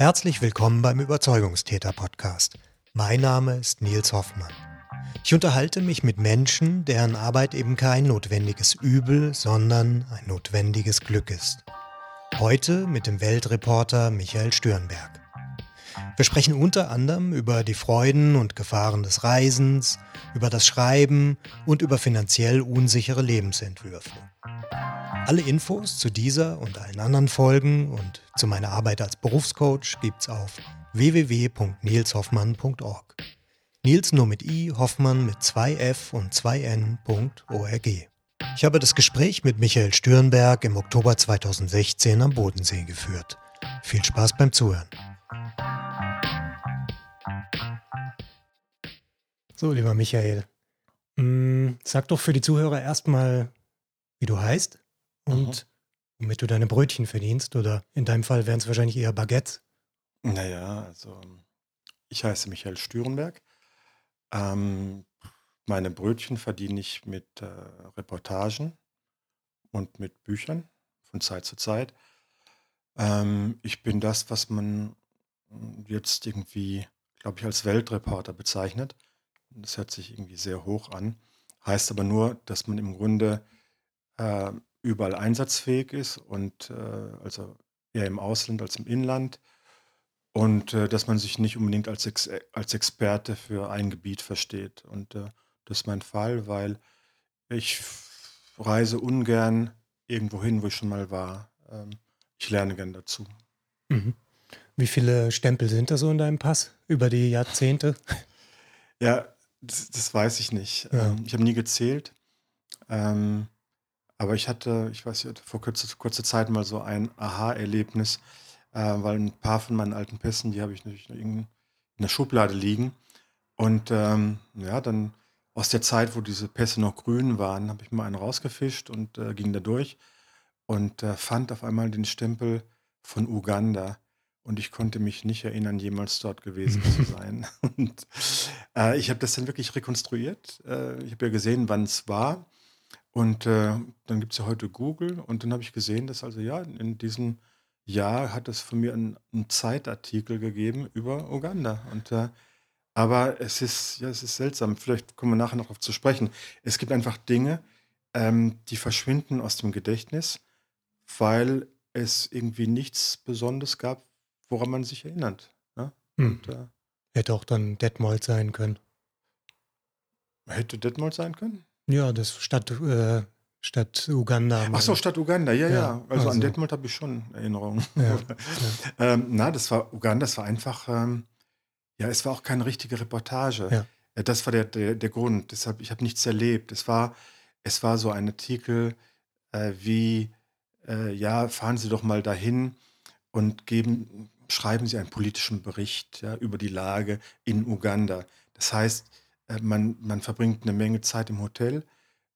Herzlich willkommen beim Überzeugungstäter-Podcast. Mein Name ist Nils Hoffmann. Ich unterhalte mich mit Menschen, deren Arbeit eben kein notwendiges Übel, sondern ein notwendiges Glück ist. Heute mit dem Weltreporter Michael Stürnberg. Wir sprechen unter anderem über die Freuden und Gefahren des Reisens, über das Schreiben und über finanziell unsichere Lebensentwürfe. Alle Infos zu dieser und allen anderen Folgen und zu meiner Arbeit als Berufscoach gibt's auf www.nilshoffmann.org. Nils nur mit i, Hoffmann mit 2f und 2n.org. Ich habe das Gespräch mit Michael Stürnberg im Oktober 2016 am Bodensee geführt. Viel Spaß beim Zuhören. So, lieber Michael, mm, sag doch für die Zuhörer erstmal, wie du heißt und mhm. womit du deine Brötchen verdienst. Oder in deinem Fall wären es wahrscheinlich eher Baguettes. Naja, also ich heiße Michael Stürenberg. Ähm, meine Brötchen verdiene ich mit äh, Reportagen und mit Büchern von Zeit zu Zeit. Ähm, ich bin das, was man jetzt irgendwie, glaube ich, als Weltreporter bezeichnet. Das hört sich irgendwie sehr hoch an. Heißt aber nur, dass man im Grunde äh, überall einsatzfähig ist und äh, also eher im Ausland als im Inland und äh, dass man sich nicht unbedingt als, Ex als Experte für ein Gebiet versteht. Und äh, das ist mein Fall, weil ich reise ungern irgendwo hin, wo ich schon mal war. Ähm, ich lerne gern dazu. Mhm. Wie viele Stempel sind da so in deinem Pass über die Jahrzehnte? Ja, das, das weiß ich nicht. Ja. Ähm, ich habe nie gezählt. Ähm, aber ich hatte, ich weiß nicht, vor kurzer, kurzer Zeit mal so ein Aha-Erlebnis, äh, weil ein paar von meinen alten Pässen, die habe ich natürlich noch in der Schublade liegen. Und ähm, ja, dann aus der Zeit, wo diese Pässe noch grün waren, habe ich mal einen rausgefischt und äh, ging da durch und äh, fand auf einmal den Stempel von Uganda. Und ich konnte mich nicht erinnern, jemals dort gewesen zu sein. Und äh, ich habe das dann wirklich rekonstruiert. Äh, ich habe ja gesehen, wann es war. Und äh, dann gibt es ja heute Google und dann habe ich gesehen, dass also ja, in diesem Jahr hat es von mir einen, einen Zeitartikel gegeben über Uganda. Und äh, aber es ist, ja, es ist seltsam. Vielleicht kommen wir nachher noch darauf zu sprechen. Es gibt einfach Dinge, ähm, die verschwinden aus dem Gedächtnis, weil es irgendwie nichts Besonderes gab, woran man sich erinnert. Ne? Hm. Und, äh, hätte auch dann Detmold sein können. Hätte Detmold sein können? Ja, das Stadt, äh, Stadt Uganda. Ach so, Stadt Uganda, ja, ja. ja. Also, also, an Detmold habe ich schon Erinnerungen. Ja, ja. ähm, na, das war Uganda, das war einfach, ähm, ja, es war auch keine richtige Reportage. Äh, das war der, der, der Grund. Deshalb, ich habe nichts erlebt. Es war, es war so ein Artikel äh, wie, äh, ja, fahren Sie doch mal dahin und geben, schreiben Sie einen politischen Bericht über die Lage in Uganda. Das heißt, äh, man, man verbringt eine Menge Zeit im Hotel,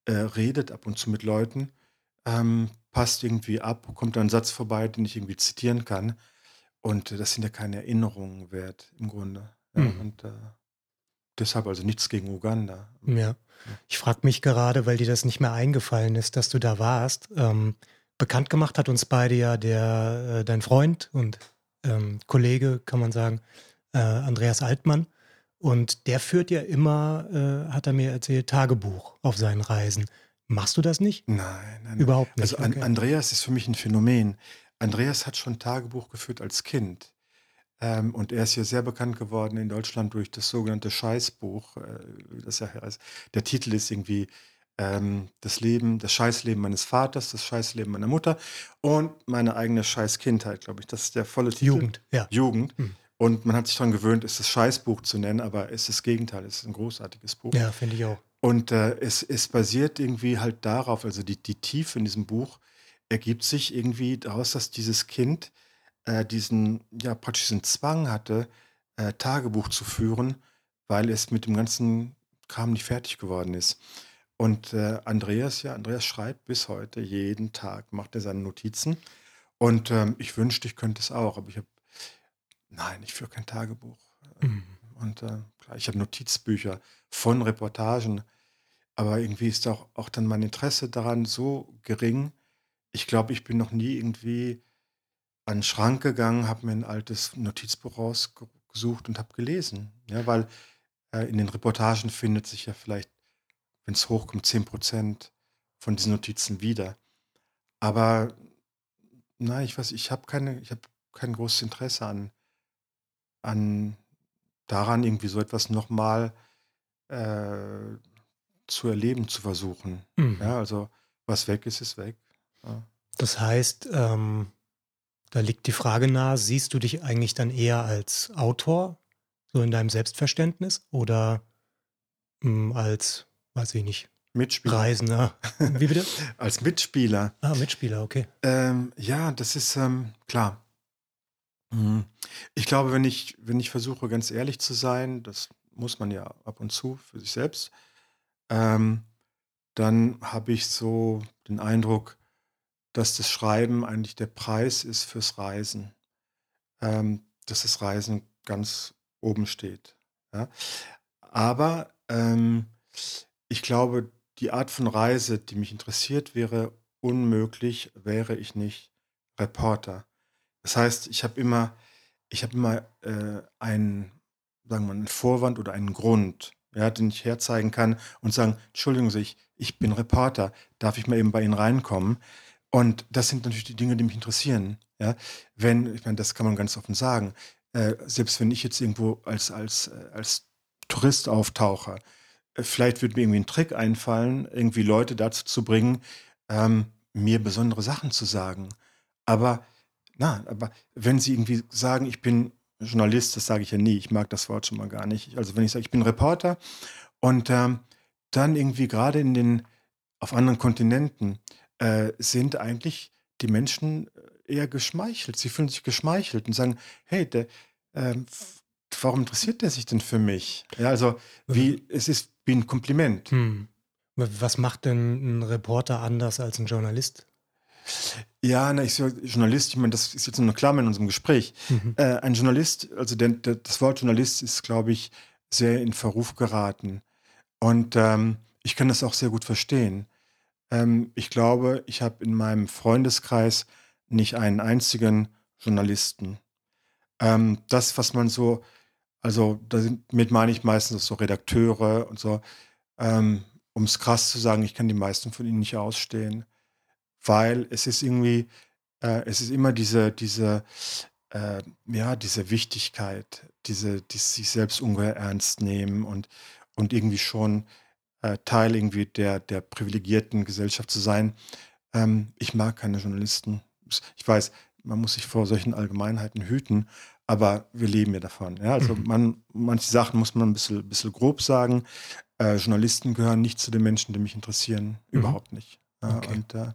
äh, redet ab und zu mit Leuten, ähm, passt irgendwie ab, kommt ein Satz vorbei, den ich irgendwie zitieren kann. Und äh, das sind ja keine Erinnerungen wert im Grunde. Ja, mhm. Und äh, deshalb also nichts gegen Uganda. Ja. Ich frage mich gerade, weil dir das nicht mehr eingefallen ist, dass du da warst. Ähm, bekannt gemacht hat uns beide ja der, äh, dein Freund und ähm, Kollege, kann man sagen, äh, Andreas Altmann. Und der führt ja immer, äh, hat er mir erzählt, Tagebuch auf seinen Reisen. Machst du das nicht? Nein, nein. Überhaupt nicht. Also okay. Andreas ist für mich ein Phänomen. Andreas hat schon Tagebuch geführt als Kind. Ähm, und er ist hier sehr bekannt geworden in Deutschland durch das sogenannte Scheißbuch. Äh, das ja heißt. Der Titel ist irgendwie ähm, das Leben, das Scheißleben meines Vaters, das Scheißleben meiner Mutter und meine eigene Scheißkindheit, glaube ich. Das ist der volle Titel. Jugend, ja. Jugend. Hm. Und man hat sich daran gewöhnt, es das Scheißbuch zu nennen, aber es ist das Gegenteil, es ist ein großartiges Buch. Ja, finde ich auch. Und äh, es, es basiert irgendwie halt darauf, also die, die Tiefe in diesem Buch ergibt sich irgendwie daraus, dass dieses Kind äh, diesen, ja, praktisch diesen Zwang hatte, äh, Tagebuch zu führen, weil es mit dem ganzen Kram nicht fertig geworden ist. Und äh, Andreas, ja, Andreas schreibt bis heute jeden Tag, macht er seine Notizen. Und ähm, ich wünschte, ich könnte es auch, aber ich habe Nein, ich führe kein Tagebuch. Mhm. Und äh, klar, ich habe Notizbücher von Reportagen, aber irgendwie ist auch, auch dann mein Interesse daran so gering. Ich glaube, ich bin noch nie irgendwie an den Schrank gegangen, habe mir ein altes Notizbuch rausgesucht und habe gelesen. Ja, weil äh, in den Reportagen findet sich ja vielleicht, wenn es hochkommt, 10 Prozent von diesen Notizen wieder. Aber nein, ich weiß, ich habe keine, ich habe kein großes Interesse an, an daran, irgendwie so etwas nochmal äh, zu erleben, zu versuchen. Mhm. Ja, also was weg ist, ist weg. Ja. Das heißt, ähm, da liegt die Frage nahe, siehst du dich eigentlich dann eher als Autor, so in deinem Selbstverständnis, oder mh, hm, als, weiß ich nicht, Mitspieler. Reisender. Wie bitte? als Mitspieler. Ah, Mitspieler, okay. Ähm, ja, das ist ähm, klar. Mhm. Ich glaube, wenn ich, wenn ich versuche, ganz ehrlich zu sein, das muss man ja ab und zu für sich selbst, ähm, dann habe ich so den Eindruck, dass das Schreiben eigentlich der Preis ist fürs Reisen. Ähm, dass das Reisen ganz oben steht. Ja? Aber ähm, ich glaube, die Art von Reise, die mich interessiert, wäre unmöglich, wäre ich nicht Reporter. Das heißt, ich habe immer, ich habe immer äh, einen, sagen wir einen Vorwand oder einen Grund, ja, den ich herzeigen kann und sagen, Entschuldigen Sie, ich, ich bin Reporter, darf ich mal eben bei Ihnen reinkommen? Und das sind natürlich die Dinge, die mich interessieren. Ja, wenn, ich meine, das kann man ganz offen sagen, äh, selbst wenn ich jetzt irgendwo als, als, äh, als Tourist auftauche, äh, vielleicht würde mir irgendwie ein Trick einfallen, irgendwie Leute dazu zu bringen, ähm, mir besondere Sachen zu sagen. Aber na, aber wenn Sie irgendwie sagen, ich bin Journalist, das sage ich ja nie, ich mag das Wort schon mal gar nicht. Also wenn ich sage, ich bin Reporter und ähm, dann irgendwie gerade in den, auf anderen Kontinenten äh, sind eigentlich die Menschen äh, eher geschmeichelt. Sie fühlen sich geschmeichelt und sagen, hey, der, äh, warum interessiert der sich denn für mich? Ja, also wie, es ist wie ein Kompliment. Hm. Was macht denn ein Reporter anders als ein Journalist? Ja, na, ich sage Journalist, ich meine, das ist jetzt nur eine Klammer in unserem Gespräch. Mhm. Äh, ein Journalist, also der, der, das Wort Journalist ist, glaube ich, sehr in Verruf geraten. Und ähm, ich kann das auch sehr gut verstehen. Ähm, ich glaube, ich habe in meinem Freundeskreis nicht einen einzigen Journalisten. Ähm, das, was man so, also damit meine ich meistens so Redakteure und so, ähm, um es krass zu sagen, ich kann die meisten von ihnen nicht ausstehen weil es ist irgendwie, äh, es ist immer diese, diese, äh, ja, diese Wichtigkeit, diese, die sich selbst ungeheuer ernst nehmen und, und irgendwie schon äh, Teil irgendwie der, der privilegierten Gesellschaft zu sein. Ähm, ich mag keine Journalisten. Ich weiß, man muss sich vor solchen Allgemeinheiten hüten, aber wir leben ja davon. Ja? Also mhm. man, manche Sachen muss man ein bisschen, bisschen grob sagen. Äh, Journalisten gehören nicht zu den Menschen, die mich interessieren. Mhm. Überhaupt nicht. Okay. Und äh,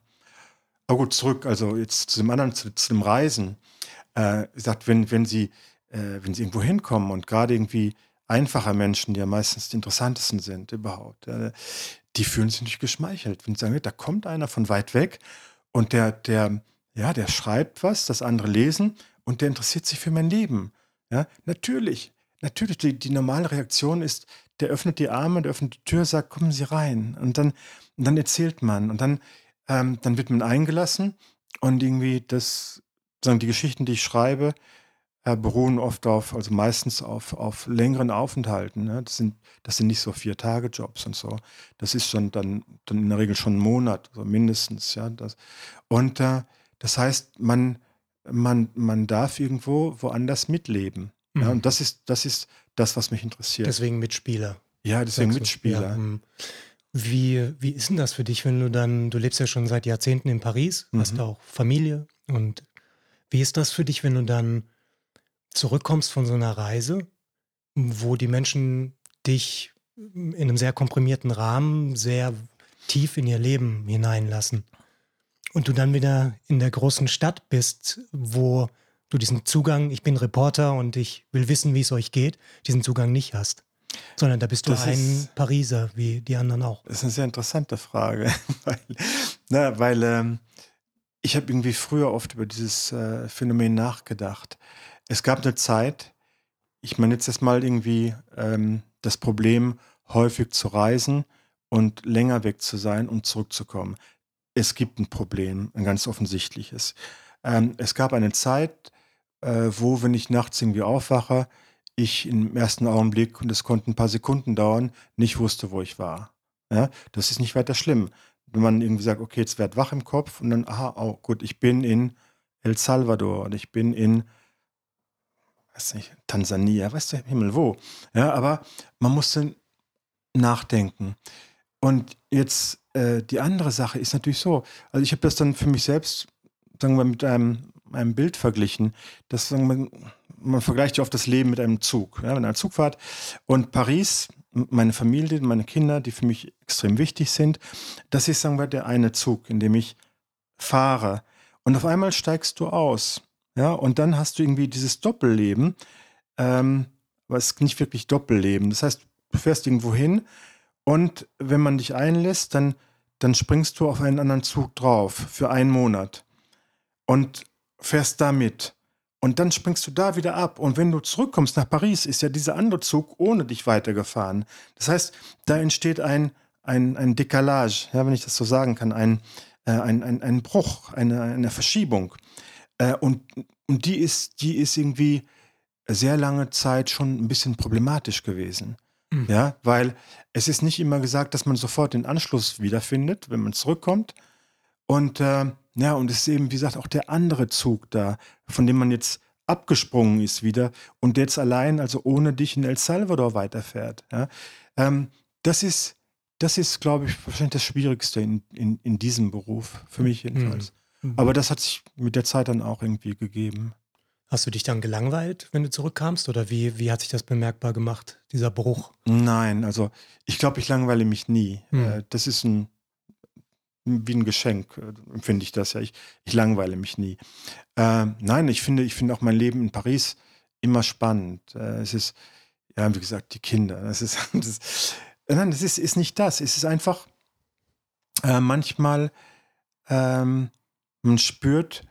aber gut, zurück, also jetzt zu dem anderen, zu, zu dem Reisen. Äh, sagt, wenn, wenn Sie, äh, wenn Sie irgendwo hinkommen und gerade irgendwie einfache Menschen, die ja meistens die interessantesten sind überhaupt, äh, die fühlen sich nicht geschmeichelt. Wenn sie sagen, da kommt einer von weit weg und der, der, ja, der schreibt was, das andere lesen und der interessiert sich für mein Leben. Ja, natürlich, natürlich, die, die normale Reaktion ist, der öffnet die Arme, der öffnet die Tür, sagt, kommen Sie rein. Und dann, und dann erzählt man und dann ähm, dann wird man eingelassen und irgendwie das, sagen die Geschichten, die ich schreibe, äh, beruhen oft auf, also meistens auf, auf längeren Aufenthalten. Ne? Das, sind, das sind nicht so Vier-Tage-Jobs und so. Das ist schon dann, dann in der Regel schon ein Monat, so mindestens. Ja? Das, und äh, das heißt, man, man, man darf irgendwo woanders mitleben. Mhm. Ja? Und das ist, das ist das, was mich interessiert. Deswegen Mitspieler. Ja, deswegen Mitspieler. Ja, hm. Wie, wie ist denn das für dich, wenn du dann, du lebst ja schon seit Jahrzehnten in Paris, mhm. hast auch Familie und wie ist das für dich, wenn du dann zurückkommst von so einer Reise, wo die Menschen dich in einem sehr komprimierten Rahmen sehr tief in ihr Leben hineinlassen und du dann wieder in der großen Stadt bist, wo du diesen Zugang, ich bin Reporter und ich will wissen, wie es euch geht, diesen Zugang nicht hast? Sondern da bist du das ein ist, Pariser, wie die anderen auch. Das ist eine sehr interessante Frage, weil, na, weil ähm, ich habe irgendwie früher oft über dieses äh, Phänomen nachgedacht. Es gab eine Zeit, ich meine jetzt erstmal irgendwie ähm, das Problem, häufig zu reisen und länger weg zu sein und zurückzukommen. Es gibt ein Problem, ein ganz offensichtliches. Ähm, es gab eine Zeit, äh, wo, wenn ich nachts irgendwie aufwache, ich im ersten Augenblick, und es konnten ein paar Sekunden dauern, nicht wusste, wo ich war. Ja, das ist nicht weiter schlimm. Wenn man irgendwie sagt, okay, jetzt werd wach im Kopf und dann, aha, oh, gut, ich bin in El Salvador und ich bin in weiß nicht, Tansania, weißt du, Himmel wo. Ja, aber man musste nachdenken. Und jetzt äh, die andere Sache ist natürlich so, also ich habe das dann für mich selbst, sagen wir, mit einem, einem Bild verglichen, dass sagen wir, man vergleicht ja oft das Leben mit einem Zug, ja, mit einer Zugfahrt. Und Paris, meine Familie, meine Kinder, die für mich extrem wichtig sind, das ist, sagen wir, der eine Zug, in dem ich fahre. Und auf einmal steigst du aus. Ja, und dann hast du irgendwie dieses Doppelleben, ähm, ist nicht wirklich Doppelleben. Das heißt, du fährst irgendwo hin und wenn man dich einlässt, dann, dann springst du auf einen anderen Zug drauf für einen Monat und fährst da mit. Und dann springst du da wieder ab. Und wenn du zurückkommst nach Paris, ist ja dieser andere Zug ohne dich weitergefahren. Das heißt, da entsteht ein, ein, ein Dekalage, ja, wenn ich das so sagen kann, ein, äh, ein, ein, ein Bruch, eine, eine Verschiebung. Äh, und, und die ist, die ist irgendwie sehr lange Zeit schon ein bisschen problematisch gewesen. Mhm. Ja, weil es ist nicht immer gesagt, dass man sofort den Anschluss wiederfindet, wenn man zurückkommt. Und äh, ja, und es ist eben, wie gesagt, auch der andere Zug da, von dem man jetzt abgesprungen ist wieder und jetzt allein, also ohne dich in El Salvador weiterfährt. Ja. Ähm, das ist, das ist, glaube ich, wahrscheinlich das Schwierigste in, in, in diesem Beruf, für mich jedenfalls. Mhm. Aber das hat sich mit der Zeit dann auch irgendwie gegeben. Hast du dich dann gelangweilt, wenn du zurückkamst? Oder wie, wie hat sich das bemerkbar gemacht, dieser Bruch? Nein, also ich glaube, ich langweile mich nie. Mhm. Das ist ein, wie ein Geschenk, äh, empfinde ich das ja. Ich, ich langweile mich nie. Äh, nein, ich finde, ich finde auch mein Leben in Paris immer spannend. Äh, es ist, ja, wie gesagt, die Kinder. Das ist, das, nein, das ist, ist nicht das. Es ist einfach äh, manchmal ähm, man spürt,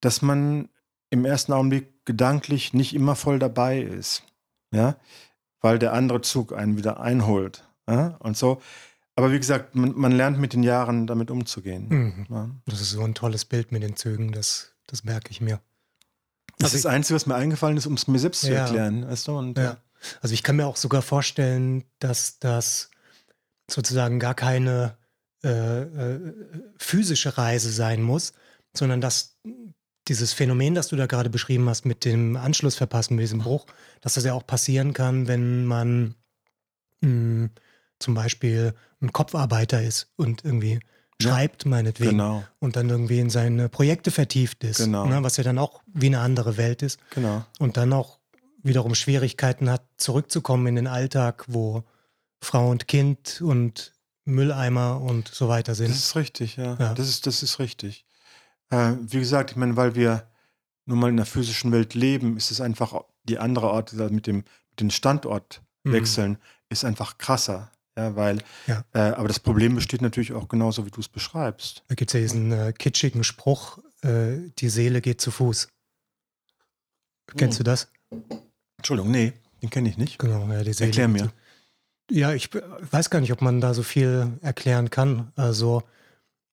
dass man im ersten Augenblick gedanklich nicht immer voll dabei ist, ja, weil der andere Zug einen wieder einholt, ja? und so. Aber wie gesagt, man, man, lernt mit den Jahren damit umzugehen. Mhm. Ja. Das ist so ein tolles Bild mit den Zügen, das, das merke ich mir. Das also ist das Einzige, was mir eingefallen ist, um es mir selbst zu erklären. Weißt du? Und, ja. Also ich kann mir auch sogar vorstellen, dass das sozusagen gar keine äh, äh, physische Reise sein muss, sondern dass dieses Phänomen, das du da gerade beschrieben hast, mit dem Anschluss verpassen, mit diesem Bruch, dass das ja auch passieren kann, wenn man mh, hm, zum Beispiel ein Kopfarbeiter ist und irgendwie schreibt, ja, meinetwegen, genau. und dann irgendwie in seine Projekte vertieft ist, genau. ne, was ja dann auch wie eine andere Welt ist. Genau. Und dann auch wiederum Schwierigkeiten hat, zurückzukommen in den Alltag, wo Frau und Kind und Mülleimer und so weiter sind. Das ist richtig, ja. ja. Das, ist, das ist richtig. Äh, wie gesagt, ich meine, weil wir nun mal in der physischen Welt leben, ist es einfach die andere Art mit dem mit den Standort mhm. wechseln, mhm. ist einfach krasser. Ja, weil, ja. Äh, aber das Problem besteht natürlich auch genauso, wie du es beschreibst. Da gibt es ja diesen äh, kitschigen Spruch, äh, die Seele geht zu Fuß. Kennst hm. du das? Entschuldigung, nee, den kenne ich nicht. Genau, ja, die Seele. Erklär mir. Ja, ich weiß gar nicht, ob man da so viel erklären kann. Also,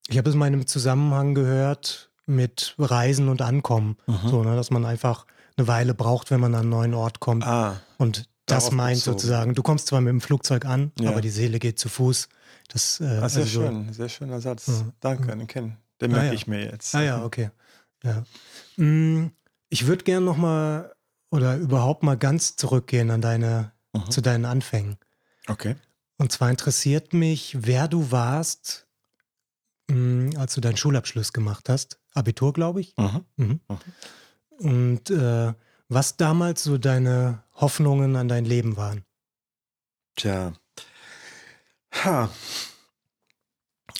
ich habe es mal in einem Zusammenhang gehört mit Reisen und Ankommen. Mhm. So, ne, dass man einfach eine Weile braucht, wenn man an einen neuen Ort kommt. Ah, und das meint bezogen. sozusagen, du kommst zwar mit dem Flugzeug an, ja. aber die Seele geht zu Fuß. Das, äh, ah, sehr also schön, sehr schöner Satz. Ja. Danke, den kennen. Den merke ah, ja. ich mir jetzt. Ah ja, okay. Ja. Mm, ich würde gerne nochmal oder überhaupt mal ganz zurückgehen an deine, mhm. zu deinen Anfängen. Okay. Und zwar interessiert mich, wer du warst, mh, hm, als du deinen Schulabschluss gemacht hast. Abitur, glaube ich. Mhm. Mhm. mhm. Und äh, was damals so deine Hoffnungen an dein Leben waren. Tja. Ha.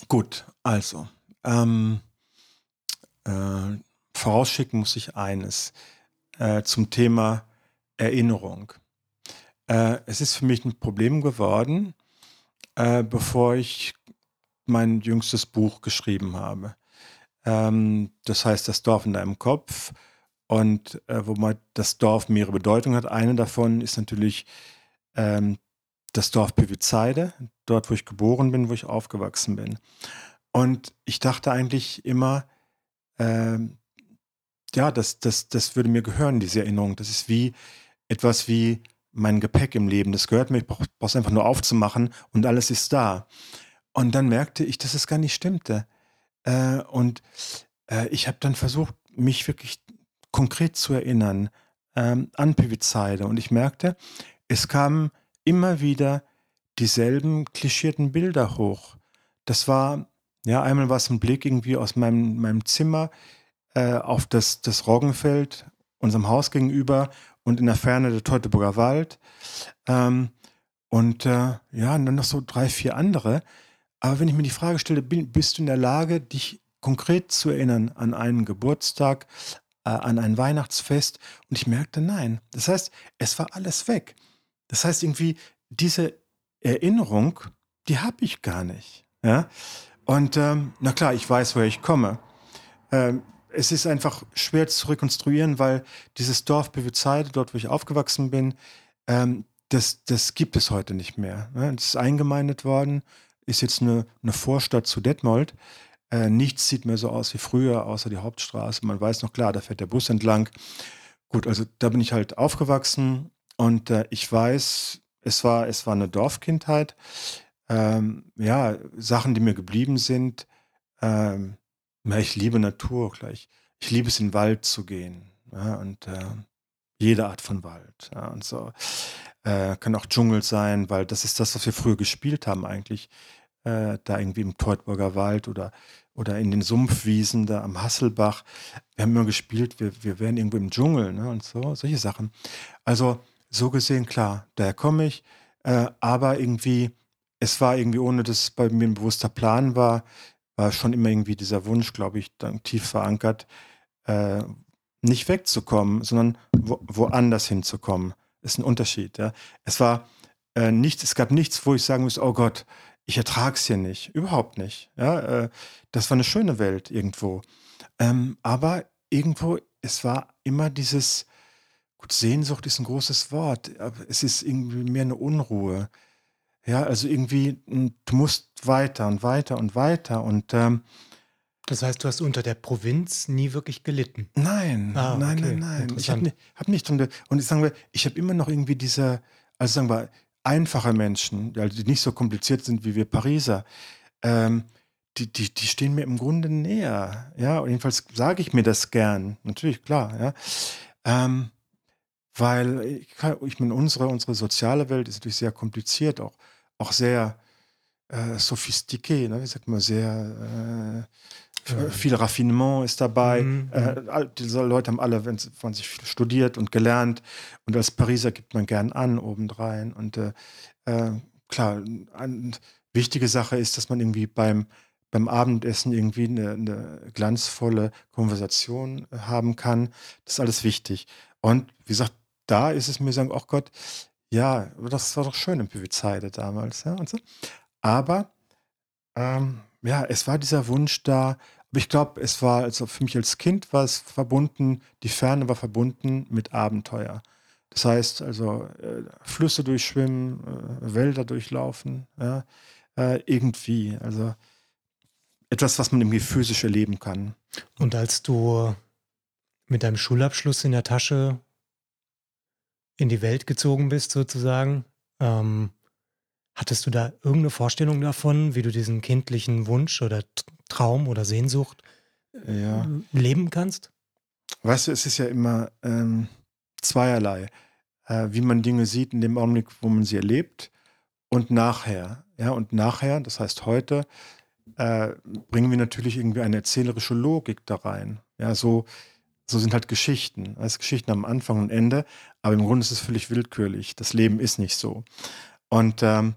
Gut, also. Ähm, äh, vorausschicken muss ich eines äh, zum Thema Erinnerung. Äh, es ist für mich ein Problem geworden, äh, bevor ich mein jüngstes Buch geschrieben habe. Ähm, das heißt, das Dorf in deinem Kopf. Und äh, wobei das Dorf mehrere Bedeutungen hat. Eine davon ist natürlich ähm, das Dorf Pivizheide, dort, wo ich geboren bin, wo ich aufgewachsen bin. Und ich dachte eigentlich immer, äh, ja, das, das, das würde mir gehören, diese Erinnerung. Das ist wie etwas wie mein Gepäck im Leben. Das gehört mir, ich brauche es einfach nur aufzumachen und alles ist da. Und dann merkte ich, dass es gar nicht stimmte. Äh, und äh, ich habe dann versucht, mich wirklich konkret zu erinnern ähm, an Pivizide. Und ich merkte, es kamen immer wieder dieselben klischierten Bilder hoch. Das war, ja, einmal war es ein Blick irgendwie aus meinem, meinem Zimmer äh, auf das, das Roggenfeld, unserem Haus gegenüber und in der Ferne der Teutoburger Wald. Ähm, und äh, ja, und dann noch so drei, vier andere. Aber wenn ich mir die Frage stelle, bist du in der Lage, dich konkret zu erinnern an einen Geburtstag, äh, an ein Weihnachtsfest? Und ich merkte, nein. Das heißt, es war alles weg. Das heißt irgendwie, diese Erinnerung, die habe ich gar nicht. Ja? Und ähm, na klar, ich weiß, woher ich komme. Ähm, es ist einfach schwer zu rekonstruieren, weil dieses Dorf Bewitzheide, dort wo ich aufgewachsen bin, ähm, das, das gibt es heute nicht mehr. Ne? Es ist eingemeindet worden, ist jetzt eine, eine Vorstadt zu Detmold. Äh, nichts sieht mehr so aus wie früher, außer die Hauptstraße. Man weiß noch klar, da fährt der Bus entlang. Gut, also da bin ich halt aufgewachsen und äh, ich weiß, es war, es war eine Dorfkindheit. Ähm, ja, Sachen, die mir geblieben sind. Ähm, ja, ich liebe Natur gleich. Ich liebe es, in den Wald zu gehen. Ja, und äh, jede Art von Wald. Ja, und so. Äh, kann auch Dschungel sein, weil das ist das, was wir früher gespielt haben eigentlich. Äh, da irgendwie im Teutburger Wald oder, oder in den Sumpfwiesen da am Hasselbach. Wir haben immer gespielt, wir, wir wären irgendwo im Dschungel ne, und so, solche Sachen. Also so gesehen, klar, daher komme ich. Äh, aber irgendwie, es war irgendwie, ohne dass es bei mir ein bewusster Plan war, war schon immer irgendwie dieser Wunsch, glaube ich, dann tief verankert, äh, nicht wegzukommen, sondern wo, woanders hinzukommen. Ist ein Unterschied. Ja. Es war äh, nichts, es gab nichts, wo ich sagen muss, oh Gott, ich ertrage es hier nicht. Überhaupt nicht. Ja, äh, das war eine schöne Welt irgendwo. Ähm, aber irgendwo, es war immer dieses, gut, Sehnsucht ist ein großes Wort, aber es ist irgendwie mehr eine Unruhe. Ja, also irgendwie, du musst weiter und weiter und weiter und ähm, Das heißt, du hast unter der Provinz nie wirklich gelitten? nein, Ah, nein, okay, nein, nein. Ich habe nicht, hab nicht und ich sagen wir, ich habe immer noch irgendwie diese, also sagen wir, einfache Menschen, die nicht so kompliziert sind wie wir Pariser, ähm, die, die, die stehen mir im Grunde näher. Ja, und jedenfalls sage ich mir das gern. Natürlich, klar, ja. Ähm, weil ich, ich meine, unsere, unsere soziale Welt ist natürlich sehr kompliziert auch auch sehr äh, sophistiqué, ne? wie sagt man, sehr äh, viel Raffinement ist dabei. Mhm. Äh, diese Leute haben alle, wenn von sich viel studiert und gelernt und als Pariser gibt man gern an obendrein. Und äh, äh, klar, eine wichtige Sache ist, dass man irgendwie beim beim Abendessen irgendwie eine, eine, glanzvolle Konversation haben kann. Das ist alles wichtig. Und wie gesagt, da ist es mir sagen, oh Gott, ja, das war doch schön in Püvitzheide damals, ja, und so. Aber, ähm, ja, es war dieser Wunsch da, aber ich glaube, es war, also für mich als Kind war es verbunden, die Ferne war verbunden mit Abenteuer. Das heißt also, äh, Flüsse durchschwimmen, äh, Wälder durchlaufen, ja, äh, irgendwie, also etwas, was man irgendwie physisch erleben kann. Und als du mit deinem Schulabschluss in der Tasche in die Welt gezogen bist, sozusagen. Ähm, hattest du da irgendeine Vorstellung davon, wie du diesen kindlichen Wunsch oder Traum oder Sehnsucht ja. leben kannst? Weißt du, es ist ja immer ähm, zweierlei, äh, wie man Dinge sieht in dem Augenblick, wo man sie erlebt und nachher. Ja, und nachher, das heißt heute, äh, bringen wir natürlich irgendwie eine erzählerische Logik da rein. Ja, so so sind halt Geschichten. Es Geschichten am Anfang und Ende, aber im Grunde ist es völlig willkürlich. Das Leben ist nicht so. Und ähm,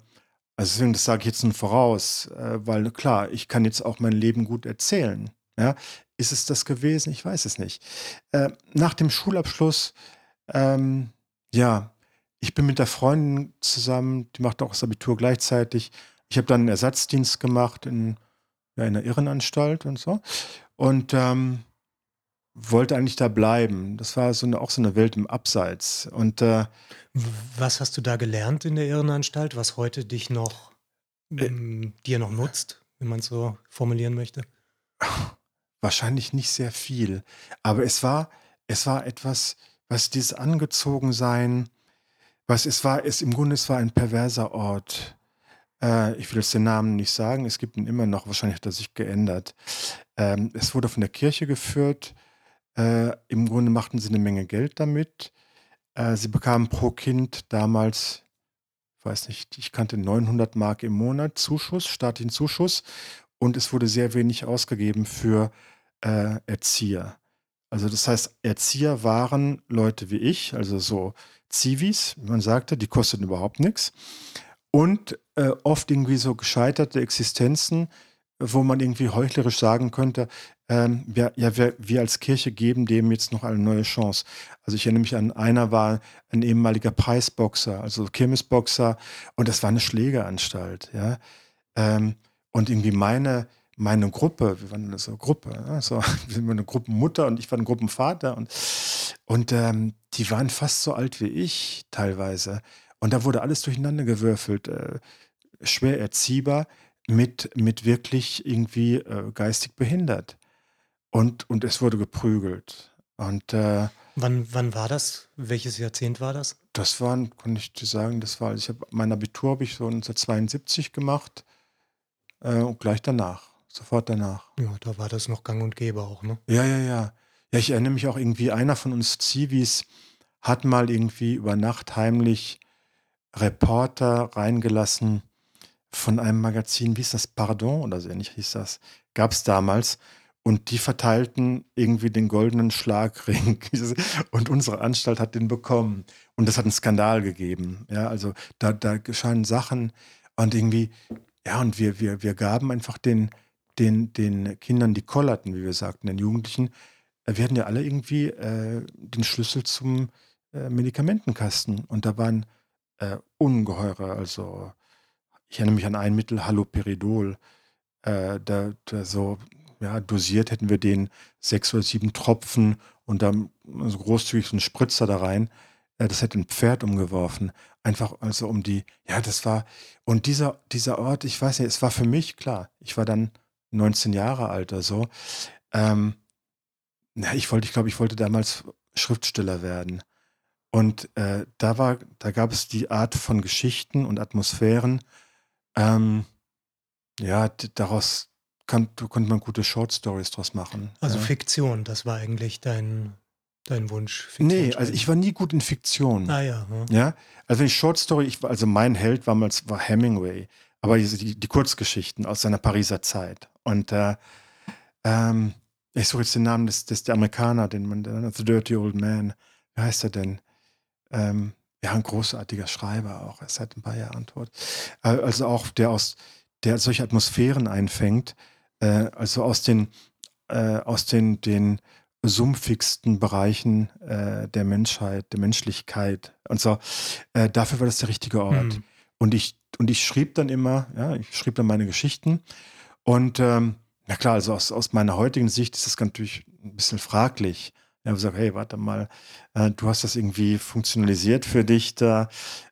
also deswegen, das sage ich jetzt nun voraus, äh, weil klar, ich kann jetzt auch mein Leben gut erzählen. Ja? Ist es das gewesen? Ich weiß es nicht. Äh, nach dem Schulabschluss, ähm, ja, ich bin mit der Freundin zusammen, die macht auch das Abitur gleichzeitig. Ich habe dann einen Ersatzdienst gemacht in, in einer Irrenanstalt und so. Und ähm, wollte eigentlich da bleiben. Das war so eine, auch so eine Welt im Abseits. Und äh, was hast du da gelernt in der Irrenanstalt, was heute dich noch äh, dir noch nutzt, wenn man es so formulieren möchte? wahrscheinlich nicht sehr viel. Aber es war, es war etwas, was dieses Angezogensein, was es war, es im Grunde, es war ein perverser Ort. Äh, ich will jetzt den Namen nicht sagen, es gibt ihn immer noch, wahrscheinlich hat er sich geändert. Ähm, es wurde von der Kirche geführt. Äh, Im Grunde machten sie eine Menge Geld damit. Äh, sie bekamen pro Kind damals, weiß nicht, ich kannte 900 Mark im Monat Zuschuss, staatlichen Zuschuss. Und es wurde sehr wenig ausgegeben für äh, Erzieher. Also das heißt, Erzieher waren Leute wie ich, also so Zivis, wie man sagte, die kosteten überhaupt nichts. Und äh, oft irgendwie so gescheiterte Existenzen, wo man irgendwie heuchlerisch sagen könnte, ähm, wir, ja, wir, wir als Kirche geben dem jetzt noch eine neue Chance. Also ich erinnere mich an, einer war ein ehemaliger Preisboxer, also Kirmesboxer, und das war eine Schlägeranstalt, ja. Ähm, und irgendwie meine, meine Gruppe, wir waren so eine Gruppe, also wir sind eine Gruppenmutter und ich war ein Gruppenvater und, und ähm, die waren fast so alt wie ich teilweise. Und da wurde alles durcheinander gewürfelt, äh, schwer erziehbar, mit, mit wirklich irgendwie äh, geistig behindert. Und, und es wurde geprügelt. Und äh, wann, wann war das? Welches Jahrzehnt war das? Das war, kann ich dir sagen, das war, ich habe mein Abitur habe ich so 1972 gemacht äh, und gleich danach, sofort danach. Ja, da war das noch gang und gäbe auch, ne? Ja, ja, ja. Ja, ich erinnere mich auch irgendwie, einer von uns Zivis hat mal irgendwie über Nacht heimlich Reporter reingelassen von einem Magazin, wie ist das, Pardon oder so ähnlich hieß das, gab es damals. Und die verteilten irgendwie den goldenen Schlagring. Und unsere Anstalt hat den bekommen. Und das hat einen Skandal gegeben. Ja, also da, da geschahen Sachen und irgendwie, ja, und wir, wir, wir gaben einfach den, den, den Kindern, die kollerten, wie wir sagten, den Jugendlichen, äh, wir hatten ja alle irgendwie äh, den Schlüssel zum äh, Medikamentenkasten. Und da waren äh, ungeheure, also ich erinnere mich an ein Mittel, Haloperidol, äh, da, da, so ja, dosiert hätten wir den sechs oder sieben Tropfen und dann so großzügig so einen Spritzer da rein. Äh, das hätte ein Pferd umgeworfen. Einfach also um die, ja, das war, und dieser, dieser Ort, ich weiß nicht, es war für mich klar, ich war dann 19 Jahre alt oder so. Ähm, na, ich wollte, ich glaube, ich wollte damals Schriftsteller werden. Und äh, da war, da gab es die Art von Geschichten und Atmosphären. Ähm, ja, daraus kann, konnte man gute Short Stories draus machen. Also ja. Fiktion, das war eigentlich dein, dein Wunsch. Fiktion nee, also ich war nie gut in Fiktion. Ah ja. Ja, ja? also wenn ich Short Story, ich, also mein Held war, mal, war Hemingway, aber die, die, Kurzgeschichten aus seiner Pariser Zeit. Und äh, ähm, ich suche jetzt den Namen des, des der Amerikaner, den man, The Dirty Old Man. Wie heißt er denn? Ähm, ja, ein großartiger Schreiber auch. Er ist seit ein paar Jahren tot. Äh, also auch der aus, der solche Atmosphären einfängt, äh, also aus den, äh, aus den, den sumpfigsten Bereichen äh, der Menschheit, der Menschlichkeit und so. Äh, dafür war das der richtige Ort. Hm. Und ich, und ich schrieb dann immer, ja, ich schrieb dann meine Geschichten. Und ähm, na klar, also aus, aus meiner heutigen Sicht ist das natürlich ein bisschen fraglich. Ja, gesagt, hey, warte mal, äh, du hast das irgendwie funktionalisiert für dich da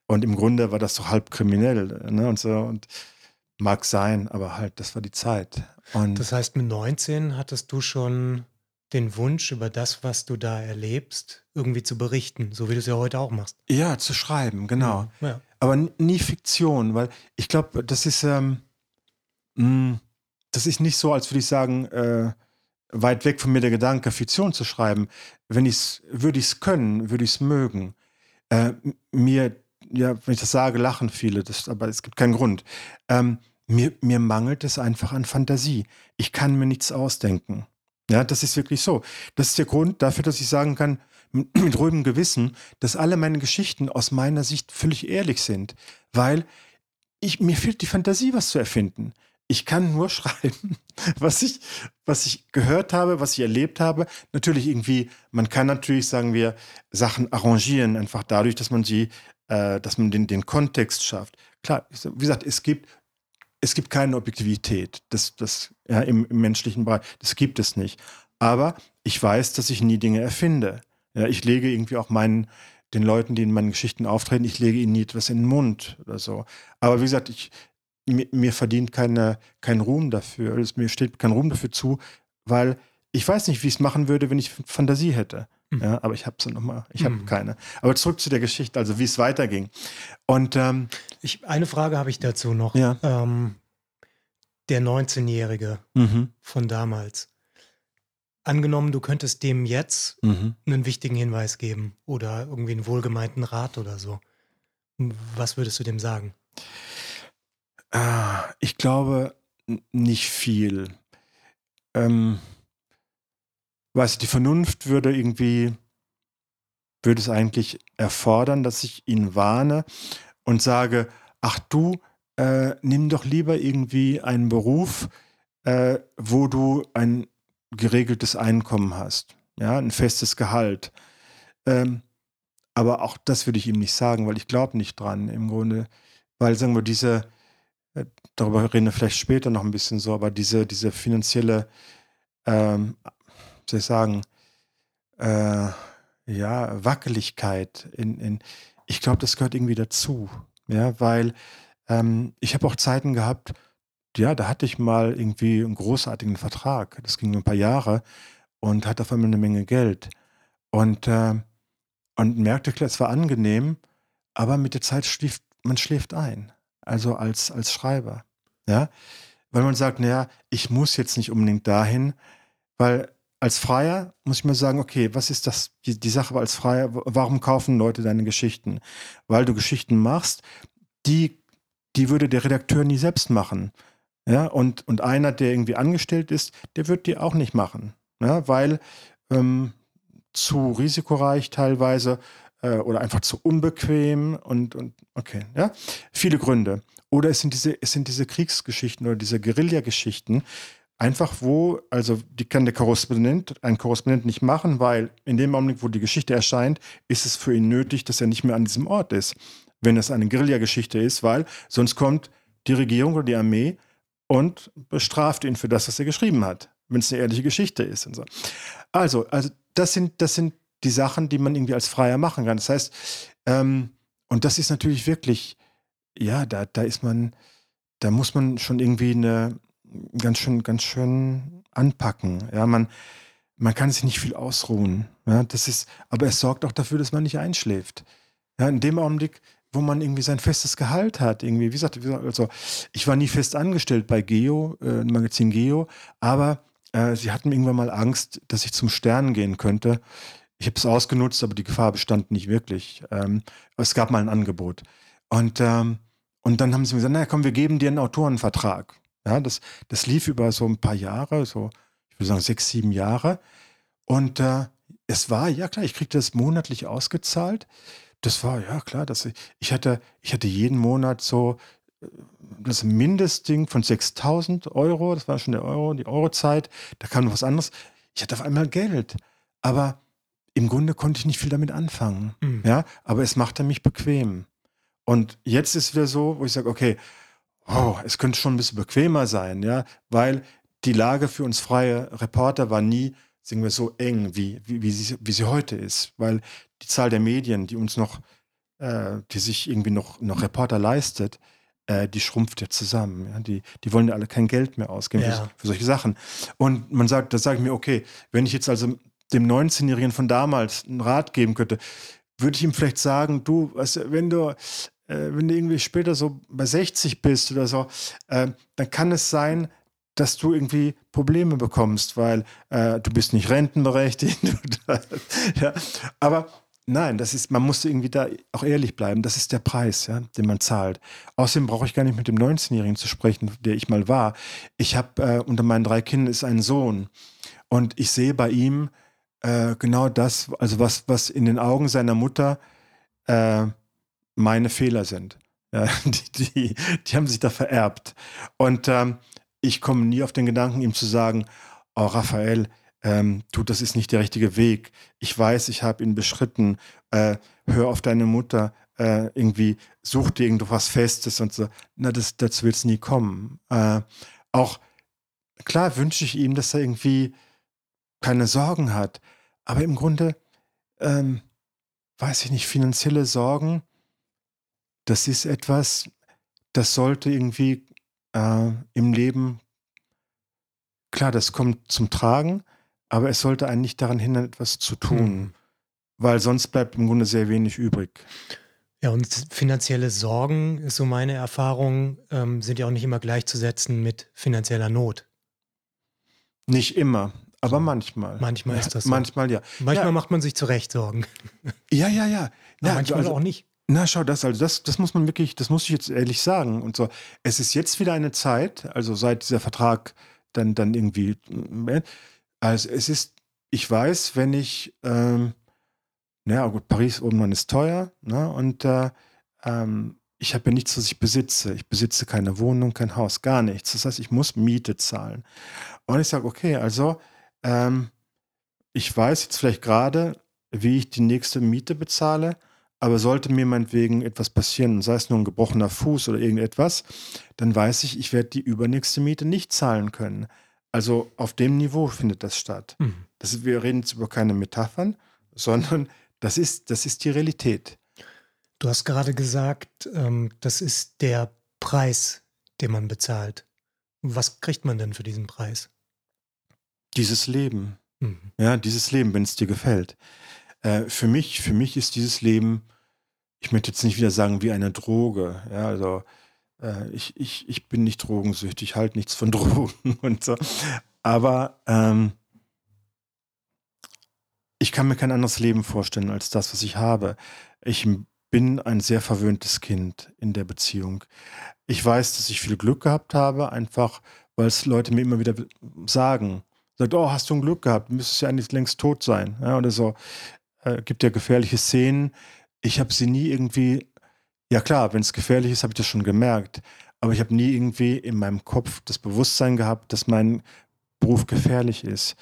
und im Grunde war das doch halb kriminell, ne? Und so und mag sein, aber halt, das war die Zeit. Und das heißt, mit 19 hattest du schon den Wunsch, über das, was du da erlebst, irgendwie zu berichten, so wie du es ja heute auch machst. Ja, zu schreiben, genau. Ja. Aber nie Fiktion, weil ich glaube, das ist, ähm, mh, mm, das ist nicht so, als würde ich sagen, äh, weit weg von mir der Gedanke, Fiktion zu schreiben. Wenn ich es, würde ich es können, würde ich es mögen. Äh, mir, ja, wenn ich das sage, lachen viele, das, aber es gibt keinen Grund. Ähm, mir, mir mangelt es einfach an Fantasie. Ich kann mir nichts ausdenken. Ja, das ist wirklich so. Das ist der Grund dafür, dass ich sagen kann, mit, mit ruhigem Gewissen, dass alle meine Geschichten aus meiner Sicht völlig ehrlich sind, weil ich, mir fehlt die Fantasie, was zu erfinden. Ich kann nur schreiben, was ich, was ich gehört habe, was ich erlebt habe. Natürlich irgendwie, man kann natürlich, sagen wir, Sachen arrangieren, einfach dadurch, dass man sie, äh, dass man den, den Kontext schafft. Klar, wie gesagt, es gibt, es gibt keine Objektivität das, das, ja, im, im menschlichen Bereich. Das gibt es nicht. Aber ich weiß, dass ich nie Dinge erfinde. Ja, ich lege irgendwie auch meinen, den Leuten, die in meinen Geschichten auftreten, ich lege ihnen nie etwas in den Mund oder so. Aber wie gesagt, ich, mir, mir verdient keine, kein Ruhm dafür, es, mir steht kein Ruhm dafür zu, weil ich weiß nicht, wie ich es machen würde, wenn ich Fantasie hätte. Mhm. Ja, aber ich habe sie nochmal, ich habe mhm. keine. Aber zurück zu der Geschichte, also wie es weiterging. Und ähm, ich, eine Frage habe ich dazu noch. Ja. Ähm, der 19-Jährige mhm. von damals. Angenommen, du könntest dem jetzt mhm. einen wichtigen Hinweis geben oder irgendwie einen wohlgemeinten Rat oder so. Was würdest du dem sagen? Ah, ich glaube nicht viel. Ähm, weißt du, die Vernunft würde irgendwie, würde es eigentlich erfordern, dass ich ihn warne und sage, ach du, äh, nimm doch lieber irgendwie einen Beruf, äh, wo du ein geregeltes Einkommen hast, ja, ein festes Gehalt. Ähm, aber auch das würde ich ihm nicht sagen, weil ich glaube nicht dran im Grunde, weil sagen wir diese, darüber reden wir vielleicht später noch ein bisschen so, aber diese, diese finanzielle ähm, soll ich sagen, äh, ja, Wackeligkeit in, in ich glaube, das gehört irgendwie dazu. Ja, weil ähm, ich habe auch Zeiten gehabt, ja, da hatte ich mal irgendwie einen großartigen Vertrag. Das ging ein paar Jahre und hatte auf einmal eine Menge Geld. Und, äh, und merkte, klar, es war angenehm, aber mit der Zeit schläft man schläft ein. Also als, als Schreiber. Ja, weil man sagt, naja, ich muss jetzt nicht unbedingt dahin, weil als Freier muss ich mir sagen, okay, was ist das, die, die Sache als Freier, warum kaufen Leute deine Geschichten? Weil du Geschichten machst, die, die würde der Redakteur nie selbst machen. Ja, und, und einer, der irgendwie angestellt ist, der wird die auch nicht machen. Ja, weil ähm, zu risikoreich teilweise äh, oder einfach zu unbequem und, und okay, ja. Viele Gründe. Oder es sind diese, es sind diese Kriegsgeschichten oder diese Guerilla-Geschichten, Einfach wo, also die kann der Korrespondent, ein Korrespondent nicht machen, weil in dem Augenblick, wo die Geschichte erscheint, ist es für ihn nötig, dass er nicht mehr an diesem Ort ist. Wenn es eine Guerilla-Geschichte ist, weil sonst kommt die Regierung oder die Armee und bestraft ihn für das, was er geschrieben hat, wenn es eine ehrliche Geschichte ist. Und so. Also, also das sind, das sind die Sachen, die man irgendwie als Freier machen kann. Das heißt, ähm, und das ist natürlich wirklich, ja, da, da ist man, da muss man schon irgendwie eine, ganz schön, ganz schön anpacken. Ja, man, man kann sich nicht viel ausruhen. Ja, das ist, aber es sorgt auch dafür, dass man nicht einschläft. Ja, in dem Augenblick, wo man irgendwie sein festes Gehalt hat, irgendwie, wie gesagt, also ich war nie fest angestellt bei Geo, äh, Magazin Geo, aber äh, sie hatten irgendwann mal Angst, dass ich zum Stern gehen könnte. Ich habe es ausgenutzt, aber die Gefahr bestand nicht wirklich. Ähm, es gab mal ein Angebot. Und, ähm, und dann haben sie mir gesagt, naja, komm, wir geben dir einen Autorenvertrag. Ja, das, das lief über so ein paar Jahre, so, ich würde sagen, sechs, sieben Jahre. Und äh, es war, ja klar, ich kriegte das monatlich ausgezahlt. Das war, ja klar, das, ich, hatte, ich hatte jeden Monat so äh, das Mindestding von 6000 Euro, das war schon der Euro, die Eurozeit, da kam noch was anderes. Ich hatte auf einmal Geld, aber im Grunde konnte ich nicht viel damit anfangen. Mhm. Ja, aber es machte mich bequem. Und jetzt ist wieder so, wo ich sage, okay, oh, es könnte schon ein bisschen bequemer sein, ja, weil die Lage für uns freie Reporter war nie, sagen wir, so eng, wie, wie, wie, sie, wie sie heute ist, weil die Zahl der Medien, die uns noch, äh, die sich irgendwie noch, noch Reporter leistet, äh, die schrumpft ja zusammen. Ja? Die, die wollen ja alle kein Geld mehr ausgeben ja. für, für, solche Sachen. Und man sagt, da sage ich mir, okay, wenn ich jetzt also dem 19-Jährigen von damals einen Rat geben könnte, würde ich ihm vielleicht sagen, du, weißt, wenn du wenn du irgendwie später so bei 60 bist oder so, äh, dann kann es sein, dass du irgendwie Probleme bekommst, weil äh, du bist nicht rentenberechtigt. ja. Aber nein, das ist, man muss irgendwie da auch ehrlich bleiben. Das ist der Preis, ja, den man zahlt. Außerdem brauche ich gar nicht mit dem 19-Jährigen zu sprechen, der ich mal war. Ich habe äh, unter meinen drei Kindern ist ein Sohn und ich sehe bei ihm äh, genau das, also was, was in den Augen seiner Mutter äh, meine Fehler sind. Ja, die, die, die, haben sich da vererbt. Und ähm, ich komme nie auf den Gedanken, ihm zu sagen, oh Raphael, ähm, du, das ist nicht der richtige Weg. Ich weiß, ich habe ihn beschritten. Äh, hör auf deine Mutter. Äh, irgendwie such dir irgendwas Festes und so. Na, das, dazu wird es nie kommen. Äh, auch klar wünsche ich ihm, dass er irgendwie keine Sorgen hat. Aber im Grunde, ähm, weiß ich nicht, finanzielle Sorgen das ist etwas, das sollte irgendwie äh, im Leben, klar, das kommt zum Tragen, aber es sollte einen nicht daran hindern, etwas zu tun, hm. weil sonst bleibt im Grunde sehr wenig übrig. Ja, und finanzielle Sorgen, ist so meine Erfahrung, ähm, sind ja auch nicht immer gleichzusetzen mit finanzieller Not. Nicht immer, aber manchmal. Manchmal ist das so. Manchmal ja. Manchmal ja. macht man sich zurecht Sorgen. Ja, ja, ja. ja manchmal also, auch nicht. Na, schau, das, also das, das muss man wirklich, das muss ich jetzt ehrlich sagen. Und so, es ist jetzt wieder eine Zeit, also seit dieser Vertrag dann, dann irgendwie, äh, also es ist, ich weiß, wenn ich, ähm, naja, gut, Paris oben ist teuer, ne? Und äh, ähm, ich habe ja nichts, was ich besitze. Ich besitze keine Wohnung, kein Haus, gar nichts. Das heißt, ich muss Miete zahlen. Und ich sage, okay, also ähm, ich weiß jetzt vielleicht gerade, wie ich die nächste Miete bezahle, aber sollte mir meinetwegen etwas passieren, sei es nur ein gebrochener Fuß oder irgendetwas, dann weiß ich, ich werde die übernächste Miete nicht zahlen können. Also auf dem Niveau findet das statt. Mhm. Das, wir reden jetzt über keine Metaphern, sondern das ist, das ist die Realität. Du hast gerade gesagt, ähm, das ist der Preis, den man bezahlt. Was kriegt man denn für diesen Preis? Dieses Leben. Mhm. Ja, dieses Leben, wenn es dir gefällt. Äh, für mich, für mich ist dieses Leben, ich möchte jetzt nicht wieder sagen, wie eine Droge. Ja, also äh, ich, ich, ich bin nicht drogensüchtig, halte nichts von Drogen und so. Aber ähm, ich kann mir kein anderes Leben vorstellen als das, was ich habe. Ich bin ein sehr verwöhntes Kind in der Beziehung. Ich weiß, dass ich viel Glück gehabt habe, einfach weil es Leute mir immer wieder sagen. Sagt, oh, hast du ein Glück gehabt, müsstest ja eigentlich längst tot sein. Ja, oder so. Äh, gibt ja gefährliche Szenen. Ich habe sie nie irgendwie, ja klar, wenn es gefährlich ist, habe ich das schon gemerkt. Aber ich habe nie irgendwie in meinem Kopf das Bewusstsein gehabt, dass mein Beruf gefährlich ist.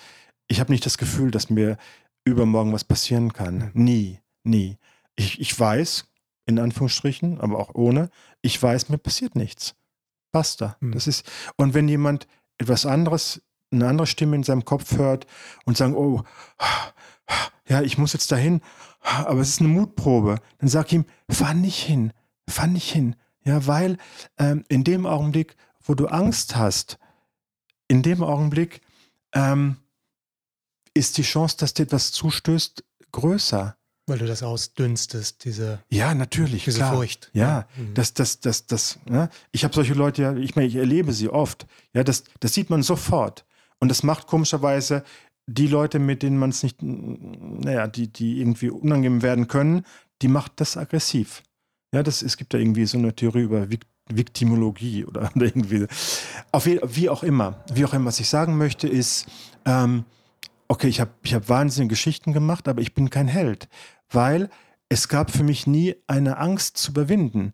Ich habe nicht das Gefühl, dass mir übermorgen was passieren kann. Nie, nie. Ich, ich weiß, in Anführungsstrichen, aber auch ohne, ich weiß, mir passiert nichts. Basta. Mhm. Das ist, und wenn jemand etwas anderes, eine andere Stimme in seinem Kopf hört und sagt, oh, ja, ich muss jetzt dahin, aber es ist eine Mutprobe, dann sag ihm, fahr nicht hin, fahr nicht hin. Ja, weil ähm, in dem Augenblick, wo du Angst hast, in dem Augenblick ähm, ist die Chance, dass dir etwas zustößt, größer. Weil du das ausdünstest, diese, ja, natürlich, diese klar. Furcht. Ja, ja. Mhm. das, das, das, das, ne? ich habe solche Leute ja, ich meine, ich erlebe sie oft. Ja, das, das sieht man sofort. Und das macht komischerweise die Leute, mit denen man es nicht, naja, die, die irgendwie unangenehm werden können, die macht das aggressiv. Ja, das, es gibt da irgendwie so eine Theorie über Viktimologie oder irgendwie. Auf wie, auch immer. Wie auch immer. Was ich sagen möchte ist, ähm, okay, ich habe ich hab wahnsinnige Geschichten gemacht, aber ich bin kein Held, weil es gab für mich nie eine Angst zu überwinden.